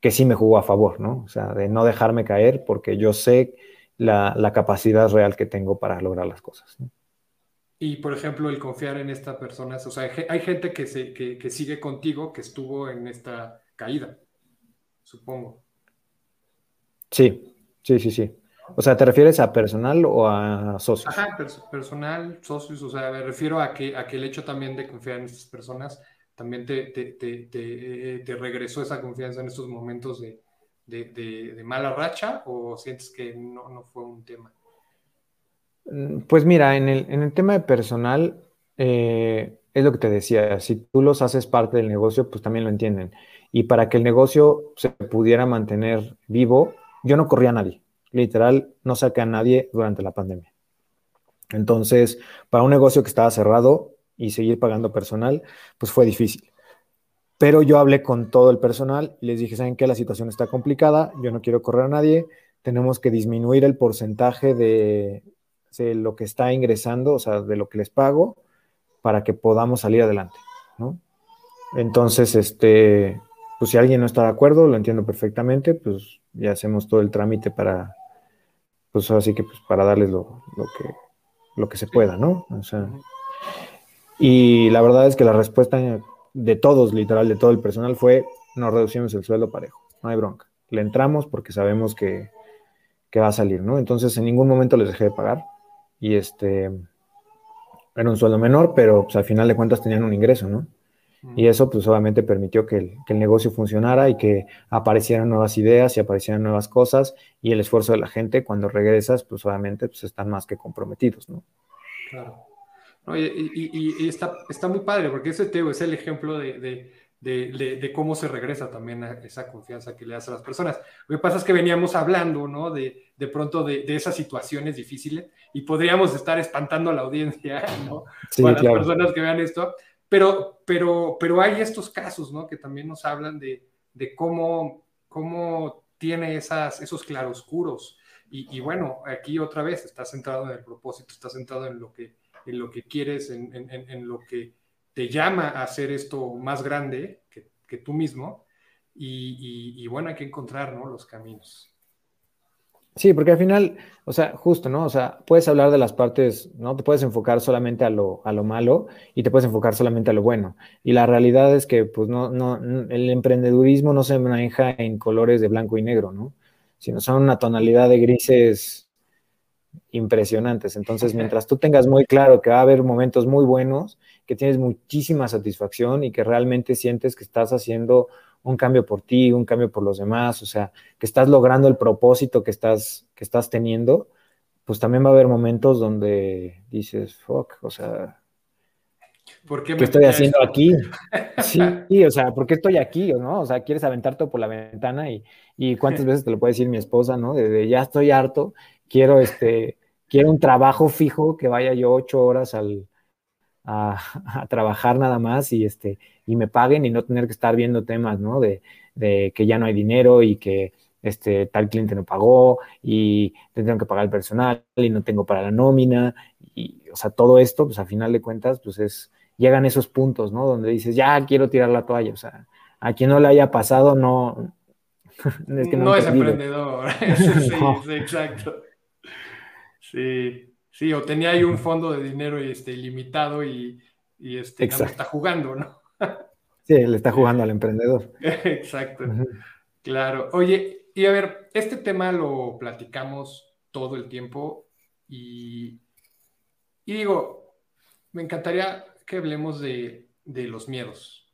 Speaker 2: que sí me jugó a favor, ¿no? O sea, de no dejarme caer porque yo sé la, la capacidad real que tengo para lograr las cosas.
Speaker 1: Y, por ejemplo, el confiar en esta persona, o sea, hay gente que, se, que, que sigue contigo que estuvo en esta caída, supongo.
Speaker 2: Sí, sí, sí, sí. O sea, ¿te refieres a personal o a socios?
Speaker 1: Ajá, personal, socios, o sea, me refiero a que, a que el hecho también de confiar en estas personas también te, te, te, te regresó esa confianza en estos momentos de, de mala racha o sientes que no, no, fue un tema?
Speaker 2: Mm, pues mira, en el, en el tema de personal, eh, es lo que te decía, si tú los haces parte del negocio, pues también lo entienden. Y para que el negocio se pudiera mantener vivo, yo no corría a nadie literal no saqué a nadie durante la pandemia. Entonces, para un negocio que estaba cerrado y seguir pagando personal, pues fue difícil. Pero yo hablé con todo el personal y les dije, ¿saben qué? La situación está complicada, yo no quiero correr a nadie, tenemos que disminuir el porcentaje de, lo que está ingresando, o sea, de lo que les pago, para que podamos salir adelante, ¿no? Entonces, este, pues si alguien no está de acuerdo, lo entiendo perfectamente, pues ya hacemos todo el trámite para, pues así que pues para darles lo, que, lo que se pueda, ¿no? O sea, y la verdad es que la respuesta de todos, literal, de todo el personal fue, nos reducimos el sueldo parejo, no hay bronca. Le entramos porque sabemos que, que va a salir, ¿no? Entonces en ningún momento les dejé de pagar y este, era un sueldo menor, pero pues al final de cuentas tenían un ingreso, ¿no? Y eso pues obviamente permitió que el, que el, negocio funcionara y que aparecieran nuevas ideas y aparecieran nuevas cosas y el esfuerzo de la gente cuando regresas pues obviamente pues están más que comprometidos, ¿no?
Speaker 1: Claro. Y, y, está, está, muy padre porque ese Teo es el ejemplo de, de, de, de, cómo se regresa también a esa confianza que le das a las personas. Lo que pasa es que veníamos hablando, ¿no? De, de pronto de, esas situaciones difíciles y podríamos estar espantando a la audiencia, (laughs) ¿no? Sí, a las personas que vean esto pero, pero, pero hay estos casos, ¿no? Que también nos hablan de, de cómo, cómo tiene esas, esos claroscuros. Y, y, bueno, aquí otra vez está centrado en el propósito, está centrado en lo que, en lo que quieres, en, en, lo que te llama a hacer esto más grande que, que tú mismo. Y, y, y, bueno, hay que encontrar ¿no? los caminos.
Speaker 2: Sí, porque al final, o sea, justo, ¿no? O sea, puedes hablar de las partes, ¿no? Te puedes enfocar solamente a lo, a lo malo y te puedes enfocar solamente a lo bueno. Y la realidad es que, pues, no, no, el emprendedurismo no se maneja en colores de blanco y negro, ¿no? Sino son una tonalidad de grises impresionantes. Entonces, mientras tú tengas muy claro que va a haber momentos muy buenos, que tienes muchísima satisfacción y que realmente sientes que estás haciendo un cambio por ti, un cambio por los demás, o sea, que estás logrando el propósito que estás, que estás teniendo, pues también va a haber momentos donde dices, fuck, o sea, ¿Por qué, estoy haciendo aquí? (laughs) Sí, o sea, ¿por qué estoy aquí? ¿no? O sea, quieres aventarte por la ventana y, y cuántas (laughs) veces te lo puede decir mi esposa, ¿no? De, ya estoy harto, quiero este, quiero un trabajo fijo que vaya yo ocho horas al, (laughs) a, trabajar nada más y, este, y me paguen y no tener que estar viendo temas, ¿no? De, de que ya no hay dinero y que este, tal cliente no pagó y tengo que pagar el personal y no tengo para la nómina y, o sea, todo esto, pues a final de cuentas, pues es, llegan esos puntos, ¿no? Donde dices, ya quiero tirar la toalla, o sea, a quien no le haya pasado, no... (laughs)
Speaker 1: es que no, es emprendedor, (laughs) sí, exacto. Sí. Sí, o tenía ahí un fondo de dinero este, ilimitado y, y este, está jugando, ¿no? (laughs)
Speaker 2: sí, le está jugando al emprendedor. (laughs)
Speaker 1: Exacto. Claro. Oye, y a ver, este tema lo platicamos todo el tiempo y, y digo, me encantaría que hablemos de, de los miedos.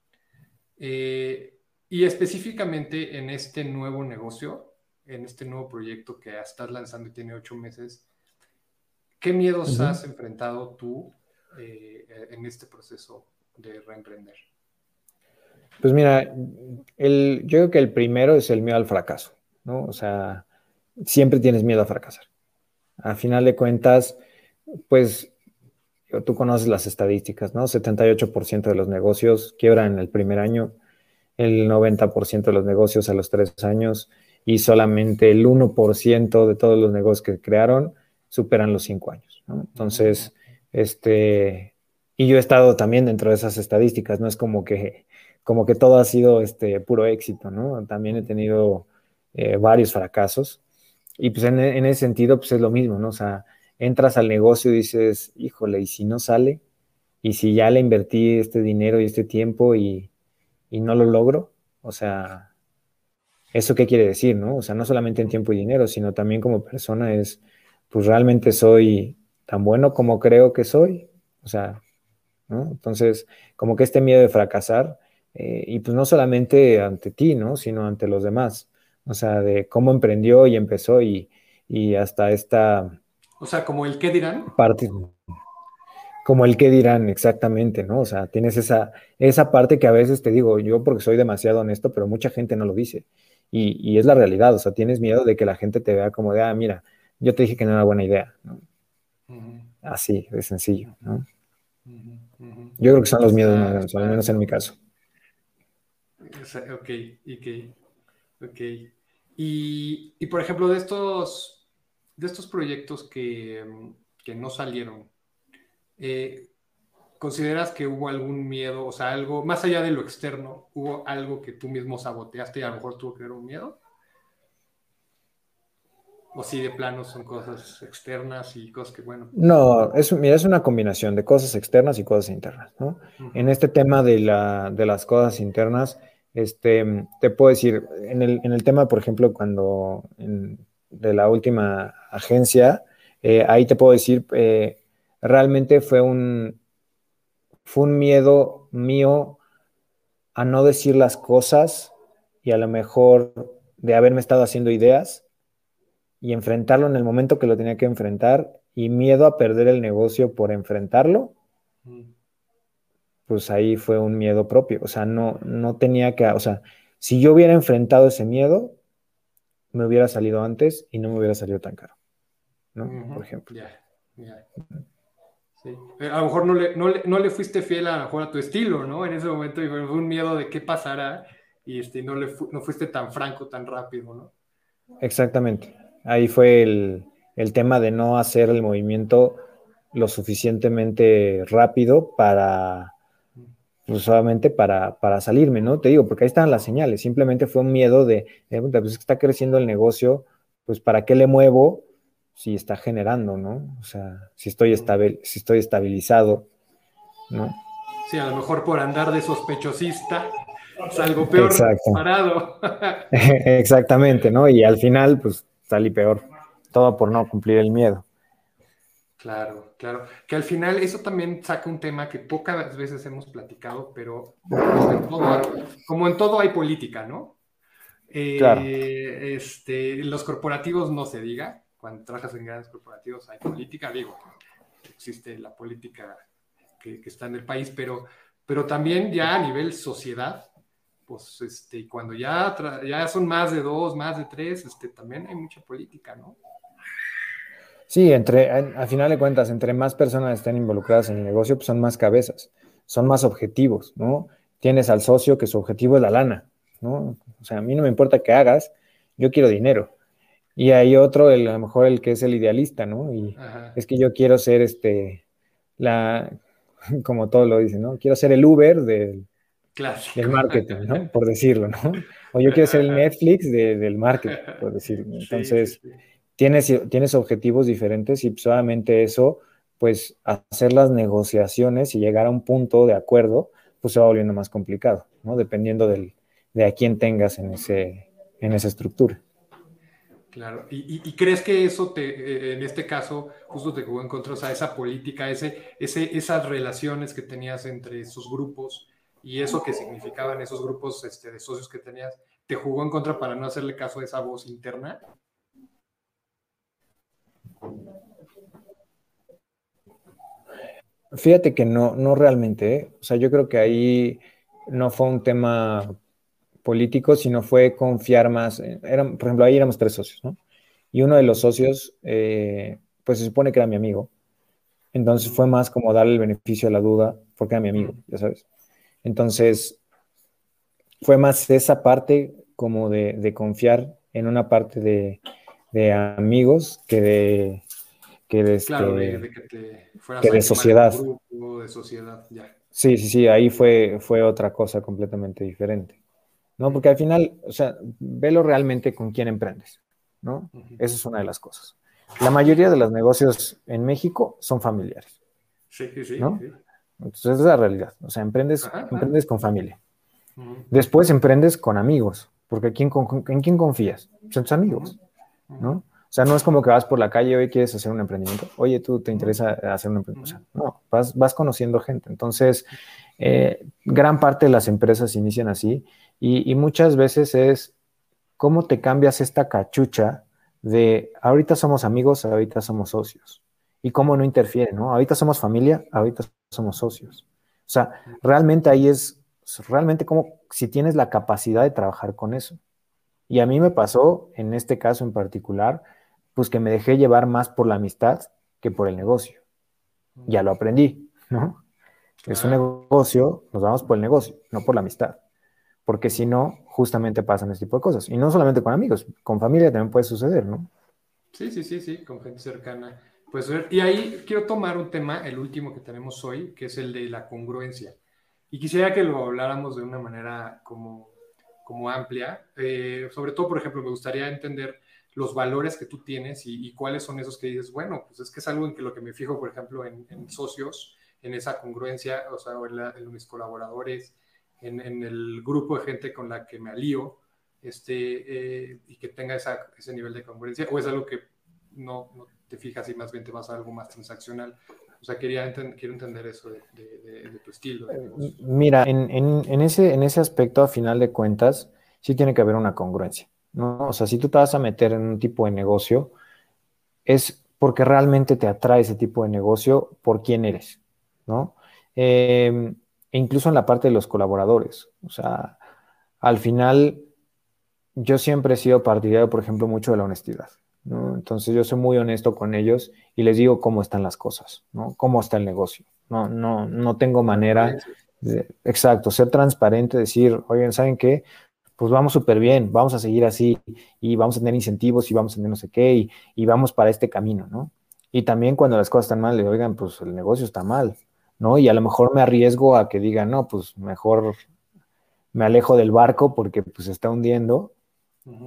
Speaker 1: Eh, y específicamente en este nuevo negocio, en este nuevo proyecto que estás lanzando y tiene ocho meses, ¿Qué miedos has enfrentado tú eh, en este proceso de reemprender?
Speaker 2: Pues mira, el, yo creo que el primero es el miedo al fracaso, ¿no? O sea, siempre tienes miedo a fracasar. A final de cuentas, pues tú conoces las estadísticas, ¿no? 78% de los negocios quiebran en el primer año, el 90% de los negocios a los tres años y solamente el 1% de todos los negocios que crearon superan los cinco años, ¿no? Entonces, este, y yo he estado también dentro de esas estadísticas, no es como que, como que todo ha sido este, puro éxito, ¿no? También he tenido eh, varios fracasos y pues en, en, ese sentido, pues es lo mismo, ¿no? O sea, entras al negocio y dices, híjole, ¿y si no sale? ¿Y si ya le invertí este dinero y este tiempo y, y no lo logro? O sea, ¿eso qué quiere decir, no? O sea, no solamente en tiempo y dinero, sino también como persona es, pues realmente soy tan bueno como creo que soy. O sea, ¿no? Entonces, como que este miedo de fracasar, eh, y pues no solamente ante ti, ¿no? Sino ante los demás. O sea, de cómo emprendió y empezó y, y hasta esta
Speaker 1: o sea, como el qué dirán.
Speaker 2: Parte, como el qué dirán, exactamente, ¿no? O sea, tienes esa, esa parte que a veces te digo, yo porque soy demasiado honesto, pero mucha gente no lo dice. Y, y es la realidad, o sea, tienes miedo de que la gente te vea como de, ah, mira, yo te dije que no era buena idea, ¿no? Así, de sencillo, ¿no? Yo creo que son los miedos más grandes, al menos en mi caso.
Speaker 1: Ok, ok, ok. Y, y por ejemplo, de estos de estos proyectos que, no salieron, eh, ¿consideras que hubo algún miedo, o sea, algo, más allá de lo externo, hubo algo que tú mismo saboteaste y a lo mejor tuvo que ver un miedo? ¿O si de plano son cosas externas y cosas que, bueno?
Speaker 2: No, es, mira, es una combinación de cosas externas y cosas internas, ¿no? En este tema de, la, de las cosas internas, este, te puedo decir, en el, en el tema, por ejemplo, cuando de la última agencia, eh, ahí te puedo decir, eh, realmente fue un, fue un miedo mío a no decir las cosas y a lo mejor de haberme estado haciendo ideas y enfrentarlo en el momento que lo tenía que enfrentar y miedo a perder el negocio por enfrentarlo, pues ahí fue un miedo propio. O sea, no, no tenía que, o sea, si yo hubiera enfrentado ese miedo, me hubiera salido antes y no me hubiera salido tan caro. ¿no? Por ejemplo. Ya, ya.
Speaker 1: Sí. A lo mejor no le, no, le, fuiste fiel a, mejor a tu estilo, ¿no? En ese momento fue un miedo de qué pasará y este, no, le no fuiste tan franco, tan rápido, ¿no?
Speaker 2: Exactamente. Ahí fue el, el tema de no hacer el movimiento lo suficientemente rápido para, pues solamente para, para, salirme, ¿no? Te digo, porque ahí están las señales, simplemente fue un miedo de, eh, pues está creciendo el negocio, pues ¿para qué le muevo si está generando, ¿no? O sea, si estoy, estabil, si estoy estabilizado, ¿no?
Speaker 1: Sí, a lo mejor por andar de sospechosista salgo peor parado. (laughs)
Speaker 2: Exactamente, ¿no? Y al final, pues salí peor, todo por no cumplir el miedo.
Speaker 1: Claro, claro. Que al final eso también saca un tema que pocas veces hemos platicado, pero como en todo hay política, ¿no? Eh, este, los corporativos no se diga. Cuando trabajas en grandes corporativos hay política, digo, existe la política que, está en el país, pero, pero también ya a nivel sociedad, pues este, cuando ya, ya son más de dos, más de tres, este, también hay mucha política, ¿no?
Speaker 2: Sí, entre, al final de cuentas, entre más personas estén involucradas en el negocio, pues son más cabezas, son más objetivos, ¿no? Tienes al socio que su objetivo es la lana, ¿no? O sea, a mí no me importa qué hagas, yo quiero dinero. Y hay otro, el, a lo mejor el que es el idealista, ¿no? Y es que yo quiero ser este, la, (laughs) como todo lo dicen, ¿no? Quiero ser el Uber del, del marketing, ¿no? Por decirlo, ¿no? O yo quiero ser el Netflix del marketing, por decirlo. Entonces, tienes, tienes objetivos diferentes y solamente eso, pues hacer las negociaciones y llegar a un punto de acuerdo, pues se va volviendo más complicado, ¿no? Dependiendo del, de a quién tengas en, ese, en esa estructura.
Speaker 1: Claro, ¿Y, crees que eso te, eh, en este caso, justo te jugó en contra, o sea, esa política, ese, ese, esas relaciones que tenías entre esos grupos y eso que significaban esos grupos este, de socios que tenías, te jugó en contra para no hacerle caso a esa voz interna?
Speaker 2: Fíjate que no, no realmente, ¿eh? O sea, yo creo que ahí no fue un tema político, sino fue confiar más. Eran, por ejemplo, ahí éramos tres socios, ¿no? Y uno de los socios, eh, pues se supone que era mi amigo. Entonces fue más como darle el beneficio a la duda, porque era mi amigo, ya sabes. Entonces, fue más esa parte como de, confiar en una parte de, amigos que de que de, este, que, de sociedad.
Speaker 1: de sociedad, ya.
Speaker 2: Sí, sí, sí, ahí fue, fue otra cosa completamente diferente. ¿no? Porque al final, o sea, velo realmente con quién emprendes, ¿no? Esa es una de las cosas. La mayoría de los negocios en México son familiares.
Speaker 1: Sí, sí, sí.
Speaker 2: ¿no? Entonces, esa es la realidad. O sea, emprendes, emprendes con familia. Después emprendes con amigos, porque ¿quién, ¿en quién confías? Pues en tus amigos, ¿no? O sea, no es como que vas por la calle hoy quieres hacer un emprendimiento. Oye, tú te interesa hacer un emprendimiento. no, vas, vas conociendo gente. Entonces, eh, gran parte de las empresas inician así y, muchas veces es cómo te cambias esta cachucha de ahorita somos amigos, ahorita somos socios. Y cómo no interfiere, ¿no? Ahorita somos familia, ahorita somos socios. O sea, realmente ahí es, realmente como si tienes la capacidad de trabajar con eso. Y a mí me pasó, en este caso en particular, pues que me dejé llevar más por la amistad que por el negocio. Ya lo aprendí, ¿no? Es un negocio, nos vamos por el negocio, no por la amistad porque si no, justamente pasan este tipo de cosas. Y no solamente con amigos, con familia también puede suceder, ¿no?
Speaker 1: Sí, sí, sí, sí, con gente cercana. Pues, y ahí quiero tomar un tema, el último que tenemos hoy, que es el de la congruencia. Y quisiera que lo habláramos de una manera como, como amplia. Eh, sobre todo, por ejemplo, me gustaría entender los valores que tú tienes y, cuáles son esos que dices, bueno, pues es que es algo en que lo que me fijo, por ejemplo, en, socios, en esa congruencia, o sea, en, en mis colaboradores, en, el grupo de gente con la que me alío este, eh, y que tenga ese nivel de congruencia, o es algo que no, te fijas y más bien te vas a algo más transaccional. O sea, quería quiero entender eso de, tu estilo.
Speaker 2: Eh, mira, en, ese, en ese aspecto, a final de cuentas, sí tiene que haber una congruencia. ¿no? O sea, si tú te vas a meter en un tipo de negocio, es porque realmente te atrae ese tipo de negocio por quién eres, ¿no? Eh, e incluso en la parte de los colaboradores. O sea, al final yo siempre he sido partidario, por ejemplo, mucho de la honestidad. ¿No? Entonces yo soy muy honesto con ellos y les digo cómo están las cosas, ¿no? Cómo está el negocio. No, no, no tengo manera de, exacto, ser transparente, decir, oigan, ¿saben qué? Pues vamos súper bien, vamos a seguir así y vamos a tener incentivos y vamos a tener no sé qué y, y vamos para este camino, ¿no? Y también cuando las cosas están mal, le oigan, pues el negocio está mal, ¿no? Y a lo mejor me arriesgo a que digan, no, pues mejor me alejo del barco porque pues se está hundiendo,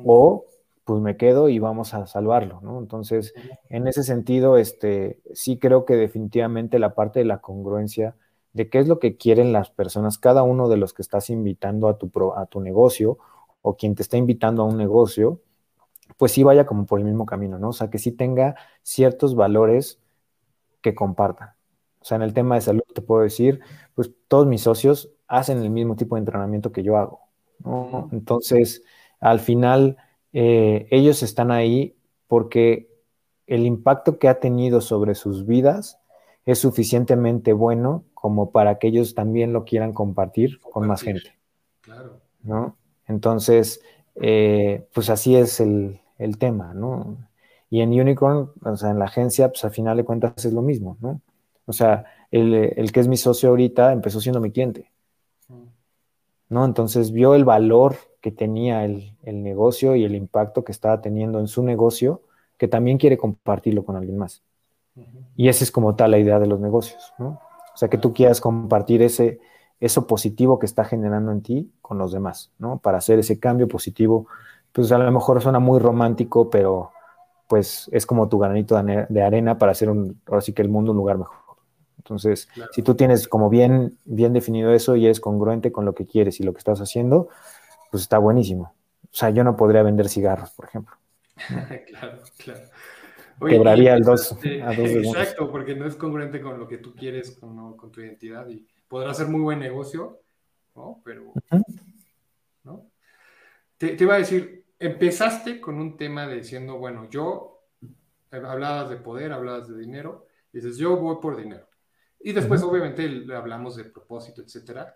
Speaker 2: o pues me quedo y vamos a salvarlo, ¿no? Entonces, en ese sentido, este, sí creo que definitivamente la parte de la congruencia de qué es lo que quieren las personas, cada uno de los que estás invitando a tu, a tu negocio o quien te está invitando a un negocio, pues sí vaya como por el mismo camino, ¿no? O sea, que sí tenga ciertos valores que compartan. O sea, en el tema de salud te puedo decir, pues todos mis socios hacen el mismo tipo de entrenamiento que yo hago. Entonces, al final, eh, ellos están ahí porque el impacto que ha tenido sobre sus vidas es suficientemente bueno como para que ellos también lo quieran compartir, con más gente. Claro. ¿no? Entonces, eh, pues así es el, el, tema, ¿no? Y en Unicorn, o sea, en la agencia, pues al final de cuentas es lo mismo, ¿no? O sea, el, que es mi socio ahorita empezó siendo mi cliente. ¿No? Entonces vio el valor que tenía el, negocio y el impacto que estaba teniendo en su negocio, que también quiere compartirlo con alguien más. Y esa es como tal la idea de los negocios, ¿no? O sea, que tú quieras compartir ese, eso positivo que está generando en ti con los demás, ¿no? Para hacer ese cambio positivo, pues a lo mejor suena muy romántico, pero pues es como tu granito de arena para hacer un, ahora sí que el mundo un lugar mejor. Entonces, si tú tienes como bien, bien definido eso y eres congruente con lo que quieres y lo que estás haciendo, pues está buenísimo. O sea, yo no podría vender cigarros, por ejemplo. (laughs)
Speaker 1: claro, claro.
Speaker 2: Quebraría el dos,
Speaker 1: este, a dos Exacto, porque no es congruente con lo que tú quieres, con, con tu identidad y podrá ser muy buen negocio, ¿no? Pero, ¿no? Te, te iba a decir, empezaste con un tema de diciendo, bueno, yo, hablabas de poder, hablabas de dinero, y dices, yo voy por dinero. Y después, obviamente, hablamos de propósito, etcétera.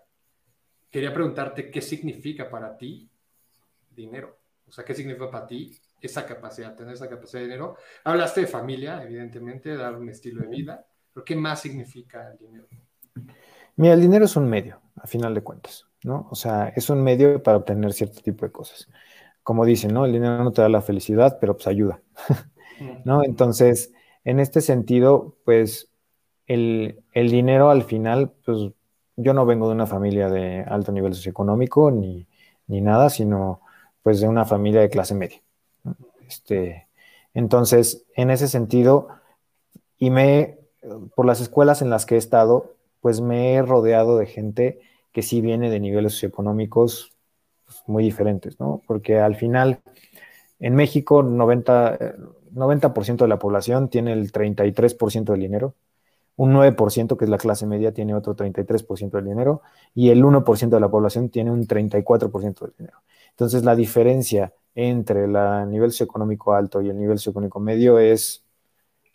Speaker 1: Quería preguntarte qué significa para ti dinero. O sea, qué significa para ti esa capacidad, tener esa capacidad de dinero. Hablaste de familia, evidentemente, dar un estilo de vida, pero ¿qué más significa el dinero?
Speaker 2: Mira, el dinero es un medio, a final de cuentas, ¿no? O sea, es un medio para obtener cierto tipo de cosas. Como dicen, ¿no? El dinero no te da la felicidad, pero pues ayuda, ¿no? Entonces, en este sentido, pues el, dinero al final, pues yo no vengo de una familia de alto nivel socioeconómico ni, ni nada, sino pues de una familia de clase media. Este, entonces, en ese sentido, y me, por las escuelas en las que he estado, pues me he rodeado de gente que sí viene de niveles socioeconómicos pues, muy diferentes, ¿no? Porque al final, en México, 90, 90% de la población tiene el 33% del dinero, un 9% que es la clase media tiene otro 33% del dinero y el 1% de la población tiene un 34% del dinero. Entonces la diferencia entre el nivel socioeconómico alto y el nivel socioeconómico medio es,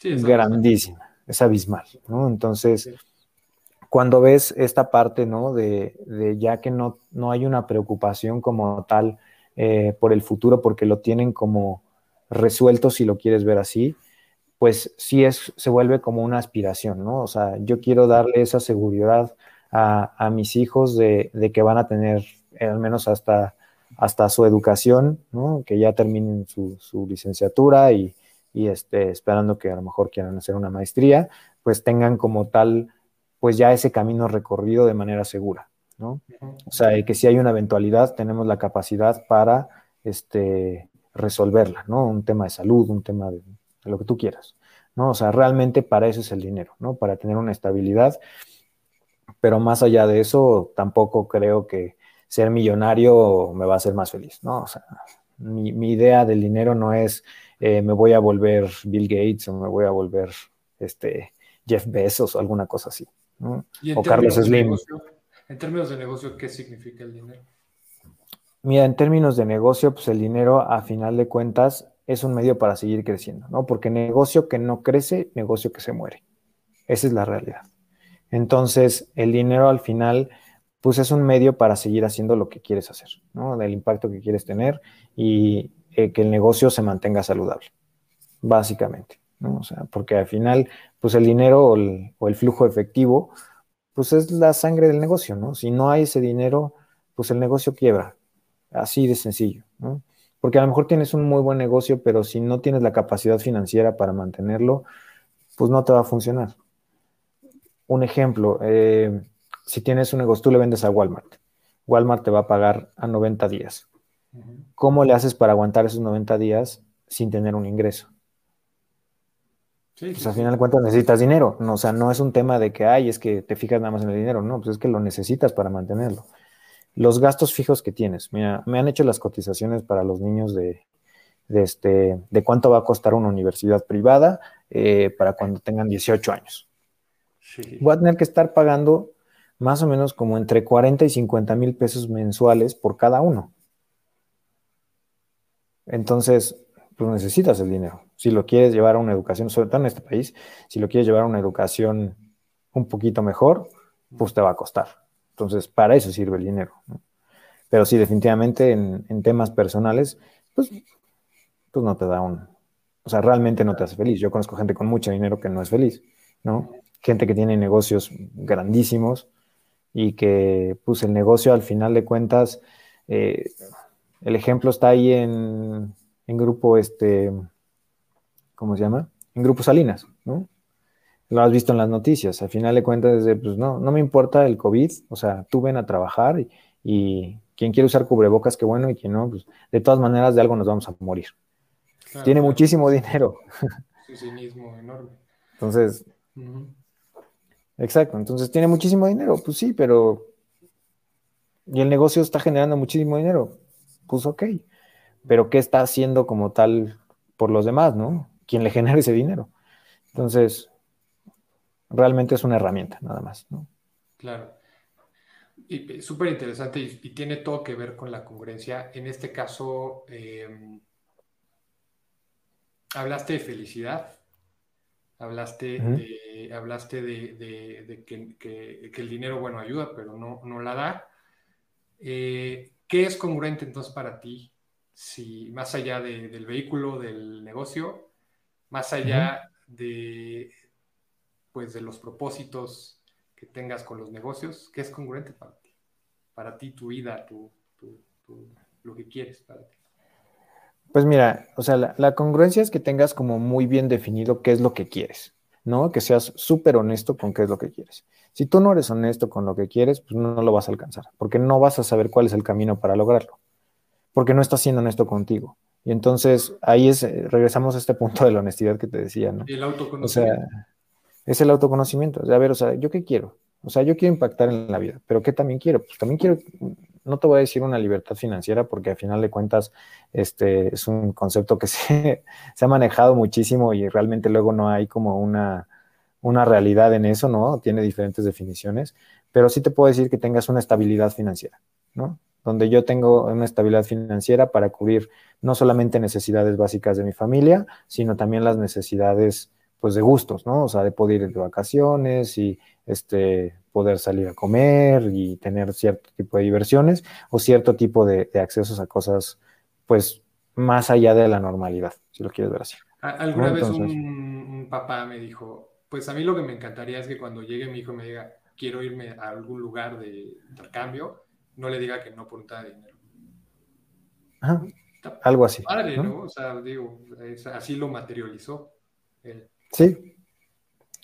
Speaker 2: grandísima, es abismal, ¿no? Entonces, cuando ves esta parte, ¿no? De, ya que no, no hay una preocupación como tal eh, por el futuro porque lo tienen como resuelto si lo quieres ver así, pues sí es, se vuelve como una aspiración, ¿no? O sea, yo quiero darle esa seguridad a, mis hijos de, que van a tener, eh, al menos hasta, hasta su educación, ¿no? Que ya terminen su, licenciatura y, este, esperando que a lo mejor quieran hacer una maestría, pues tengan como tal, pues ya ese camino recorrido de manera segura, ¿no? O sea, que si hay una eventualidad, tenemos la capacidad para, este, resolverla, ¿no? Un tema de salud, un tema de lo que tú quieras, ¿no? O sea, realmente para eso es el dinero, ¿no? Para tener una estabilidad, pero más allá de eso, tampoco creo que ser millonario me va a hacer más feliz, ¿no? O sea, mi, idea del dinero no es eh, me voy a volver Bill Gates o me voy a volver este, Jeff Bezos o alguna cosa así, ¿no?
Speaker 1: o Carlos Slim. en términos de negocio, ¿qué significa el dinero?
Speaker 2: Mira, en términos de negocio, pues el dinero a final de cuentas es un medio para seguir creciendo, ¿no? Porque negocio que no crece, negocio que se muere. Esa es la realidad. Entonces, el dinero al final, pues es un medio para seguir haciendo lo que quieres hacer, ¿no? Del impacto que quieres tener y eh, que el negocio se mantenga saludable, básicamente, ¿no? O sea, porque al final, pues el dinero o el, o el flujo efectivo, pues es la sangre del negocio, ¿no? Si no hay ese dinero, pues el negocio quiebra, así de sencillo, ¿no? Porque a lo mejor tienes un muy buen negocio, pero si no tienes la capacidad financiera para mantenerlo, pues no te va a funcionar. Un ejemplo, eh, si tienes un negocio, tú le vendes a Walmart. Walmart te va a pagar a 90 días. ¿Cómo le haces para aguantar esos 90 días sin tener un ingreso? pues al final de cuentas necesitas dinero. No, o sea, no es un tema de que, ay, es que te fijas nada más en el dinero. No, pues es que lo necesitas para mantenerlo. Los gastos fijos que tienes. Mira, me han hecho las cotizaciones para los niños de, este, de cuánto va a costar una universidad privada eh, para cuando tengan 18 años. Voy a tener que estar pagando más o menos como entre 40 y 50 mil pesos mensuales por cada uno. Entonces, pues necesitas el dinero. Si lo quieres llevar a una educación, sobre todo en este país, si lo quieres llevar a una educación un poquito mejor, pues te va a costar. Entonces, para eso sirve el dinero. Pero sí, definitivamente en, temas personales, pues, pues no te da un... O sea, realmente no te hace feliz. Yo conozco gente con mucho dinero que no es feliz, ¿no? Gente que tiene negocios grandísimos y que, pues, el negocio al final de cuentas, eh, el ejemplo está ahí en, en grupo, este, ¿cómo se llama? En grupo Salinas, ¿no? Lo has visto en las noticias. Al final de cuentas, pues no, no me importa el COVID, o sea, tú ven a trabajar y, quien quiere usar cubrebocas, qué bueno, y quien no, pues de todas maneras de algo nos vamos a morir. Tiene muchísimo dinero.
Speaker 1: Sí mismo, enorme.
Speaker 2: Entonces, exacto, entonces tiene muchísimo dinero, pues sí, pero... Y el negocio está generando muchísimo dinero, pues ok, pero ¿qué está haciendo como tal por los demás, no? ¿Quién le genera ese dinero? Entonces, realmente es una herramienta, nada más. ¿no?
Speaker 1: Claro. Y súper interesante y, tiene todo que ver con la congruencia. En este caso, em, hablaste de felicidad, hablaste, de, hablaste de, que, el dinero, bueno, ayuda, pero no, no la da. Eh, ¿Qué es congruente entonces para ti? Si más allá del vehículo, del negocio, más allá de, pues, de los propósitos que tengas con los negocios, ¿qué es congruente para ti? Para ti, tu vida, tu, lo que quieres para ti.
Speaker 2: Pues mira, o sea, la, congruencia es que tengas como muy bien definido qué es lo que quieres, ¿no? Que seas súper honesto con qué es lo que quieres. Si tú no eres honesto con lo que quieres, pues no, lo vas a alcanzar, porque no vas a saber cuál es el camino para lograrlo, porque no estás siendo honesto contigo. Y entonces ahí es, eh, regresamos a este punto de la honestidad que te decía, ¿no?
Speaker 1: Y el autoconocimiento.
Speaker 2: O sea, es el autoconocimiento. a ver, o sea, ¿yo qué quiero? O sea, yo quiero impactar en la vida, pero ¿qué también quiero? Pues también quiero, no te voy a decir una libertad financiera, porque al final de cuentas este, es un concepto que (laughs) se, se ha manejado muchísimo y realmente luego no hay como una, una realidad en eso, ¿no? Tiene diferentes definiciones, pero sí te puedo decir que tengas una estabilidad financiera, ¿no? Donde yo tengo una estabilidad financiera para cubrir no solamente necesidades básicas de mi familia, sino también las necesidades pues de gustos, ¿no? O sea, de poder ir de vacaciones y este, poder salir a comer y tener cierto tipo de diversiones o cierto tipo de, accesos a cosas, pues, más allá de la normalidad, si lo quieres ver así.
Speaker 1: Alguna vez un, papá me dijo, pues a mí lo que me encantaría es que cuando llegue mi hijo me diga, quiero irme a algún lugar de intercambio, no le diga que no por un de dinero.
Speaker 2: algo así.
Speaker 1: ¿no? O sea, digo, así lo materializó.
Speaker 2: Sí.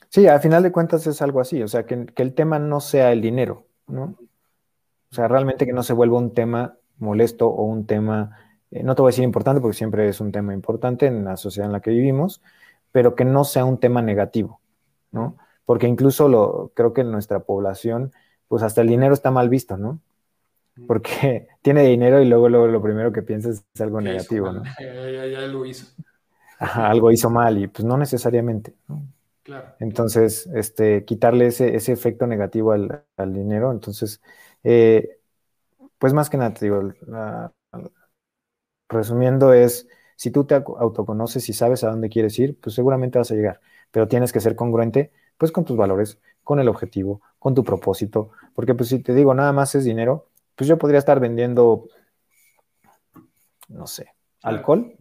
Speaker 2: Sí, al final de cuentas es algo así, o sea, que, el tema no sea el dinero, ¿no? O sea, realmente que no se vuelva un tema molesto o un tema, eh, no te voy a decir importante porque siempre es un tema importante en la sociedad en la que vivimos, pero que no sea un tema negativo, ¿no? Porque incluso lo, creo que en nuestra población, pues hasta el dinero está mal visto, ¿no? Porque (laughs) tiene dinero y luego, lo primero que piensas es algo negativo, ¿no?
Speaker 1: Ya, lo hizo
Speaker 2: algo hizo mal y pues no necesariamente.
Speaker 1: Claro.
Speaker 2: Entonces, este, quitarle ese, ese efecto negativo al, dinero. Entonces, eh, pues más que nada, te digo, resumiendo es, si tú te autoconoces y sabes a dónde quieres ir, pues seguramente vas a llegar, pero tienes que ser congruente pues con tus valores, con el objetivo, con tu propósito, porque pues si te digo nada más es dinero, pues yo podría estar vendiendo, no sé, alcohol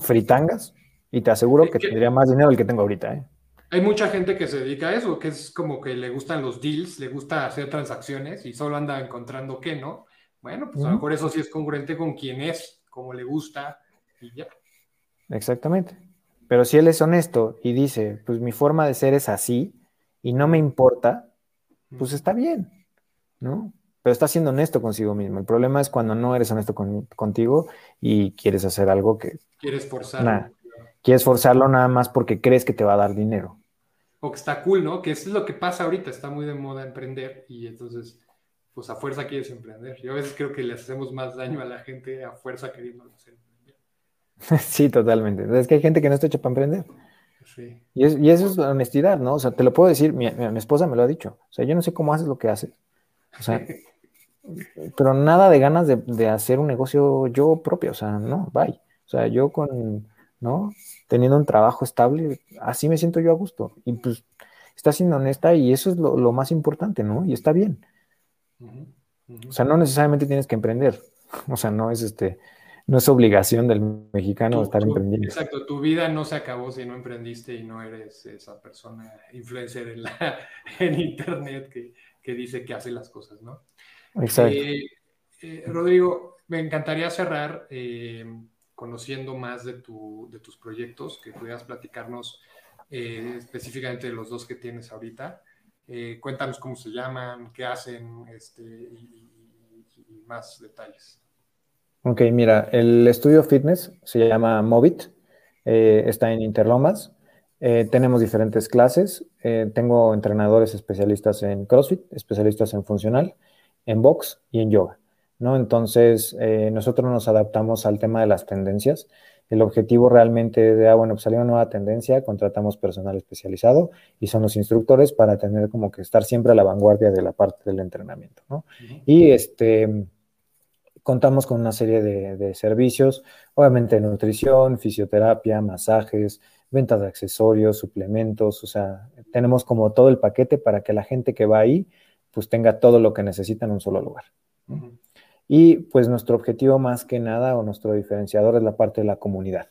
Speaker 2: fritangas y te aseguro que, tendría más dinero el que tengo ahorita. ¿eh?
Speaker 1: Hay mucha gente que se dedica a eso, que es como que le gustan los deals, le gusta hacer transacciones y solo anda encontrando qué, ¿no? Bueno, pues a lo mejor eso sí es congruente con quién es, como le gusta y ya.
Speaker 2: Exactamente. Pero si él es honesto y dice, pues mi forma de ser es así y no me importa, pues está bien, ¿no? Pero está siendo honesto consigo mismo. El problema es cuando no eres honesto contigo y quieres hacer algo que...
Speaker 1: Quieres forzarlo.
Speaker 2: quieres forzarlo nada más porque crees que te va a dar dinero.
Speaker 1: O que está cool, ¿no? Que eso es lo que pasa ahorita, está muy de moda emprender y entonces, pues a fuerza quieres emprender. Yo a veces creo que le hacemos más daño a la gente a fuerza queriendo hacer (laughs)
Speaker 2: sí, totalmente. Es que hay gente que no está hecha para emprender. Sí. Y, eso es la honestidad, ¿no? O sea, te lo puedo decir, mi, mi, esposa me lo ha dicho. O sea, yo no sé cómo haces lo que haces. O sea, (laughs) pero nada de ganas de, hacer un negocio yo propio, o sea, no, bye. O sea, yo con, ¿no? Teniendo un trabajo estable, así me siento yo a gusto. Y pues está siendo honesta y eso es lo, más importante, ¿no? Y está bien. O sea, no necesariamente tienes que emprender. (laughs) O sea, no es este, no es obligación del mexicano estar emprendiendo.
Speaker 1: Exacto, tu vida no se acabó si no emprendiste y no eres esa persona influencer en, la, (laughs) en internet que, que dice que hace las cosas, ¿no?
Speaker 2: Exacto. Eh,
Speaker 1: eh, Rodrigo, me encantaría cerrar eh, conociendo más de, tu, de, tus proyectos, que pudieras platicarnos específicamente de los dos que tienes ahorita. cuéntanos cómo se llaman, qué hacen este, y, más detalles.
Speaker 2: Ok, mira, el estudio fitness se llama Movit, está en Interlomas. tenemos diferentes clases. tengo entrenadores especialistas en CrossFit, especialistas en funcional en box y en yoga, ¿no? Entonces, eh, nosotros nos adaptamos al tema de las tendencias. El objetivo realmente de, ah, bueno, pues salió una nueva tendencia, contratamos personal especializado y son los instructores para tener como que estar siempre a la vanguardia de la parte del entrenamiento, ¿no? Y este, contamos con una serie de, servicios, obviamente nutrición, fisioterapia, masajes, venta de accesorios, suplementos, o sea, tenemos como todo el paquete para que la gente que va ahí pues tenga todo lo que necesita en un solo lugar. Y pues nuestro objetivo más que nada o nuestro diferenciador es la parte de la comunidad,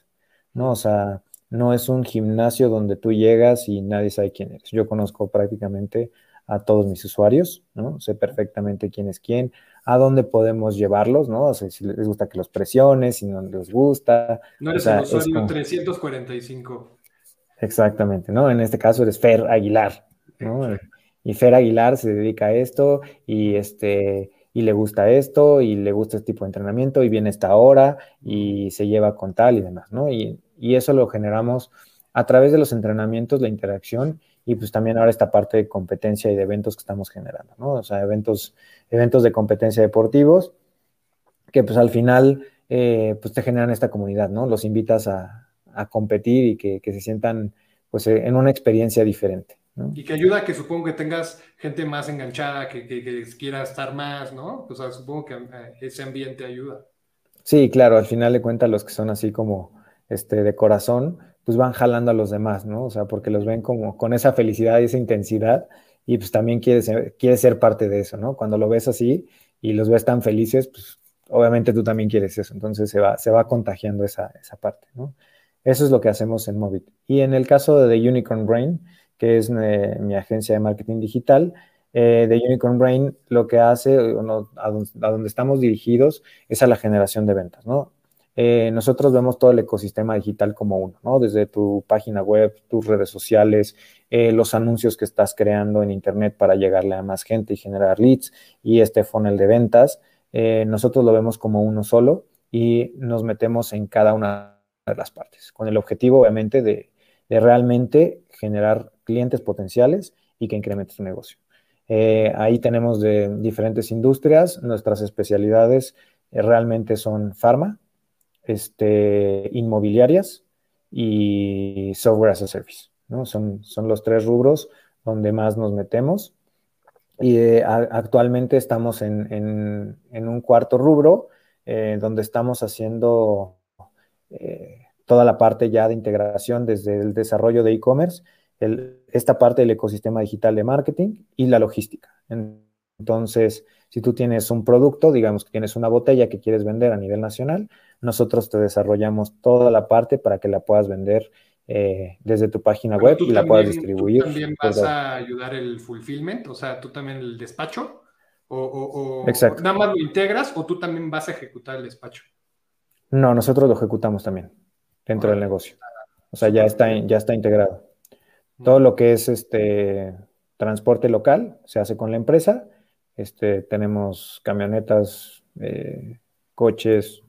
Speaker 2: ¿no? O sea, no es un gimnasio donde tú llegas y nadie sabe quién eres. Yo conozco prácticamente a todos mis usuarios, ¿no? Sé perfectamente quién es quién, a dónde podemos llevarlos, ¿no? O sea, si les gusta que los presiones, si no les gusta.
Speaker 1: No eres el usuario 345.
Speaker 2: Exactamente, ¿no? En este caso eres Fer Aguilar, ¿no? Y Fer Aguilar se dedica a esto y este y le gusta esto y le gusta este tipo de entrenamiento y viene esta hora y se lleva con tal y demás, ¿no? Y, y eso lo generamos a través de los entrenamientos, la interacción y pues también ahora esta parte de competencia y de eventos que estamos generando, ¿no? O sea, eventos, eventos de competencia deportivos que pues al final eh, pues te generan esta comunidad, ¿no? Los invitas a, competir y que, se sientan pues en una experiencia diferente. ¿No?
Speaker 1: Y que ayuda a que supongo que tengas gente más enganchada, que, que, quiera estar más, ¿no? O sea, supongo que eh, ese ambiente ayuda.
Speaker 2: Sí, claro, al final de cuentas los que son así como este, de corazón, pues van jalando a los demás, ¿no? O sea, porque los ven como con esa felicidad y esa intensidad y pues también quieres ser, ser parte de eso, ¿no? Cuando lo ves así y los ves tan felices, pues obviamente tú también quieres eso, entonces se va, se va contagiando esa, esa parte, ¿no? Eso es lo que hacemos en Movit. Y en el caso de The Unicorn Brain, que es eh, mi agencia de marketing digital, eh, de Unicorn Brain lo que hace, a, donde, estamos dirigidos, es a la generación de ventas, ¿no? Eh, nosotros vemos todo el ecosistema digital como uno, ¿no? Desde tu página web, tus redes sociales, eh, los anuncios que estás creando en Internet para llegarle a más gente y generar leads y este funnel de ventas. Eh, nosotros lo vemos como uno solo y nos metemos en cada una de las partes, con el objetivo, obviamente, de, realmente generar clientes potenciales y que incrementes tu negocio. ahí tenemos de diferentes industrias, nuestras especialidades realmente son pharma, este, inmobiliarias y software as a service. ¿no? Son, son los tres rubros donde más nos metemos. Y eh, actualmente estamos en, un cuarto rubro eh, donde estamos haciendo eh, toda la parte ya de integración desde el desarrollo de e-commerce, esta parte del ecosistema digital de marketing y la logística. Entonces, si tú tienes un producto, digamos que tienes una botella que quieres vender a nivel nacional, nosotros te desarrollamos toda la parte para que la puedas vender eh, desde tu página web y la puedas distribuir.
Speaker 1: ¿Tú también vas a ayudar el fulfillment? O sea, ¿tú también el despacho? ¿O, nada más lo integras o tú también vas a ejecutar el despacho?
Speaker 2: No, nosotros lo ejecutamos también dentro del negocio. O sea, ya está, ya está integrado. Todo lo que es este transporte local se hace con la empresa. Este, tenemos camionetas, eh, coches,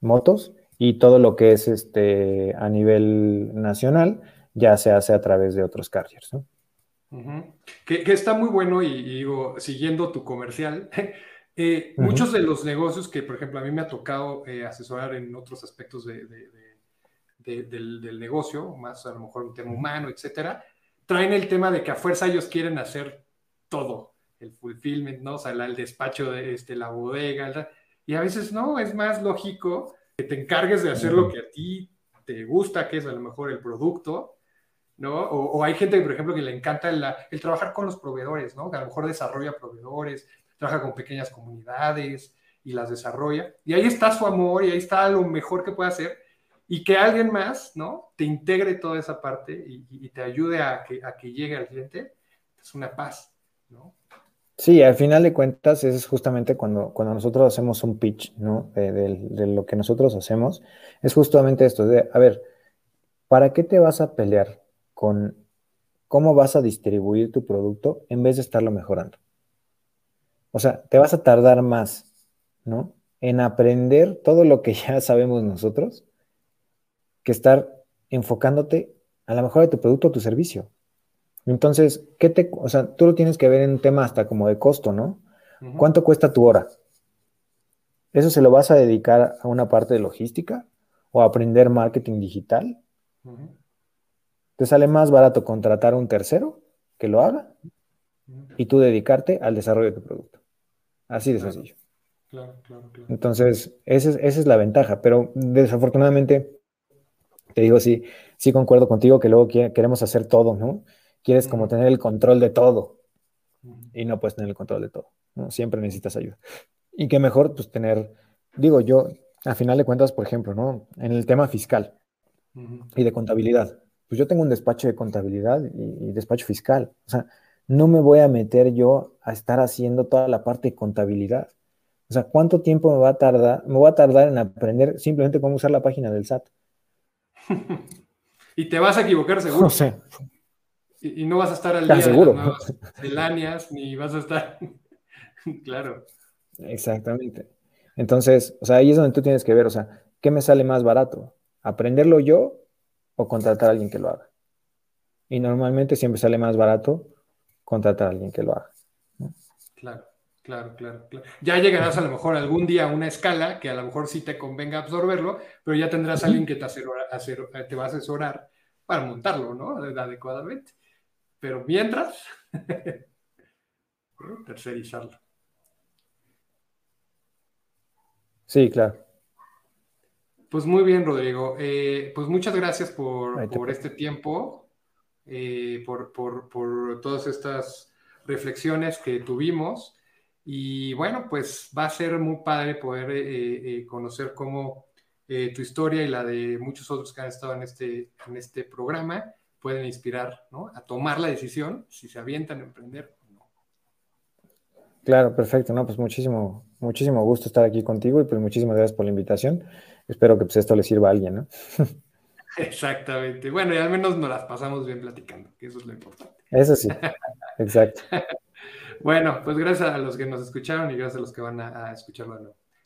Speaker 2: motos y todo lo que es este a nivel nacional ya se hace a través de otros carriers.
Speaker 1: que, está muy bueno y, digo, siguiendo tu comercial, (laughs) eh, muchos de los negocios que, por ejemplo, a mí me ha tocado eh, asesorar en otros aspectos de, del, negocio, más a lo mejor un tema humano, etcétera, traen el tema de que a fuerza ellos quieren hacer todo, el fulfillment, ¿no? O sea, el despacho de este, la bodega, y a veces no, es más lógico que te encargues de hacer lo que a ti te gusta, que es a lo mejor el producto, ¿no? O, hay gente, por ejemplo, que le encanta el, trabajar con los proveedores, ¿no? Que a lo mejor desarrolla proveedores, trabaja con pequeñas comunidades y las desarrolla. Y ahí está su amor y ahí está lo mejor que puede hacer. Y que alguien más, ¿no? Te integre toda esa parte y, te ayude a que, a que llegue al cliente, es una paz, ¿no?
Speaker 2: Sí, al final de cuentas, es justamente cuando, cuando nosotros hacemos un pitch, ¿no? De, lo que nosotros hacemos, es justamente esto, de, a ver, ¿para qué te vas a pelear con cómo vas a distribuir tu producto en vez de estarlo mejorando? O sea, te vas a tardar más, ¿no? En aprender todo lo que (laughs) ya sabemos nosotros, que estar enfocándote a la mejora de tu producto o tu servicio. Entonces, ¿qué te, o sea, tú lo tienes que ver en un tema hasta como de costo, ¿no? ¿Cuánto cuesta tu hora? ¿Eso se lo vas a dedicar a una parte de logística o a aprender marketing digital? ¿Te sale más barato contratar a un tercero que lo haga y tú dedicarte al desarrollo de tu producto? Así de sencillo. Claro, claro, claro. Entonces, esa es, esa es la ventaja, pero desafortunadamente te digo, sí, sí concuerdo contigo que luego queremos hacer todo, ¿no? Quieres como tener el control de todo y no puedes tener el control de todo, ¿no? Siempre necesitas ayuda. Y qué mejor, pues tener, digo yo, a final de cuentas, por ejemplo, ¿no? En el tema fiscal y de contabilidad, pues yo tengo un despacho de contabilidad y, despacho fiscal. O sea, no me voy a meter yo a estar haciendo toda la parte de contabilidad. O sea, ¿cuánto tiempo me va a tardar? Me voy a tardar en aprender simplemente cómo usar la página del SAT. (laughs)
Speaker 1: y te vas a equivocar seguro. Y, no vas a estar al día
Speaker 2: seguro.
Speaker 1: de las ni vas a estar. (laughs) claro.
Speaker 2: Exactamente. Entonces, o sea, ahí es donde tú tienes que ver, o sea, ¿qué me sale más barato? ¿Aprenderlo yo o contratar a alguien que lo haga? Y normalmente siempre sale más barato contratar a alguien que lo haga.
Speaker 1: Claro, claro, claro, claro. Ya llegarás a lo mejor algún día a una escala que a lo mejor sí te convenga absorberlo, pero ya tendrás a alguien que te, te va a asesorar para montarlo, ¿no? Adecuadamente. Pero mientras, (laughs) tercerizarlo.
Speaker 2: Sí, claro.
Speaker 1: Pues muy bien, Rodrigo. Eh, pues muchas gracias por, este tiempo, eh, por, todas estas reflexiones que tuvimos. Y bueno, pues va a ser muy padre poder eh, conocer cómo tu historia y la de muchos otros que han estado en este, en este programa pueden inspirar a tomar la decisión si se avientan a emprender o no.
Speaker 2: Claro, perfecto. No, pues muchísimo, muchísimo gusto estar aquí contigo y pues muchísimas gracias por la invitación. Espero que pues esto le sirva a alguien, ¿no? (laughs)
Speaker 1: Exactamente. Bueno, y al menos nos las pasamos bien platicando, que eso es lo importante.
Speaker 2: Eso sí, exacto. (laughs)
Speaker 1: bueno, pues gracias a los que nos escucharon y gracias a los que van a, escucharlo.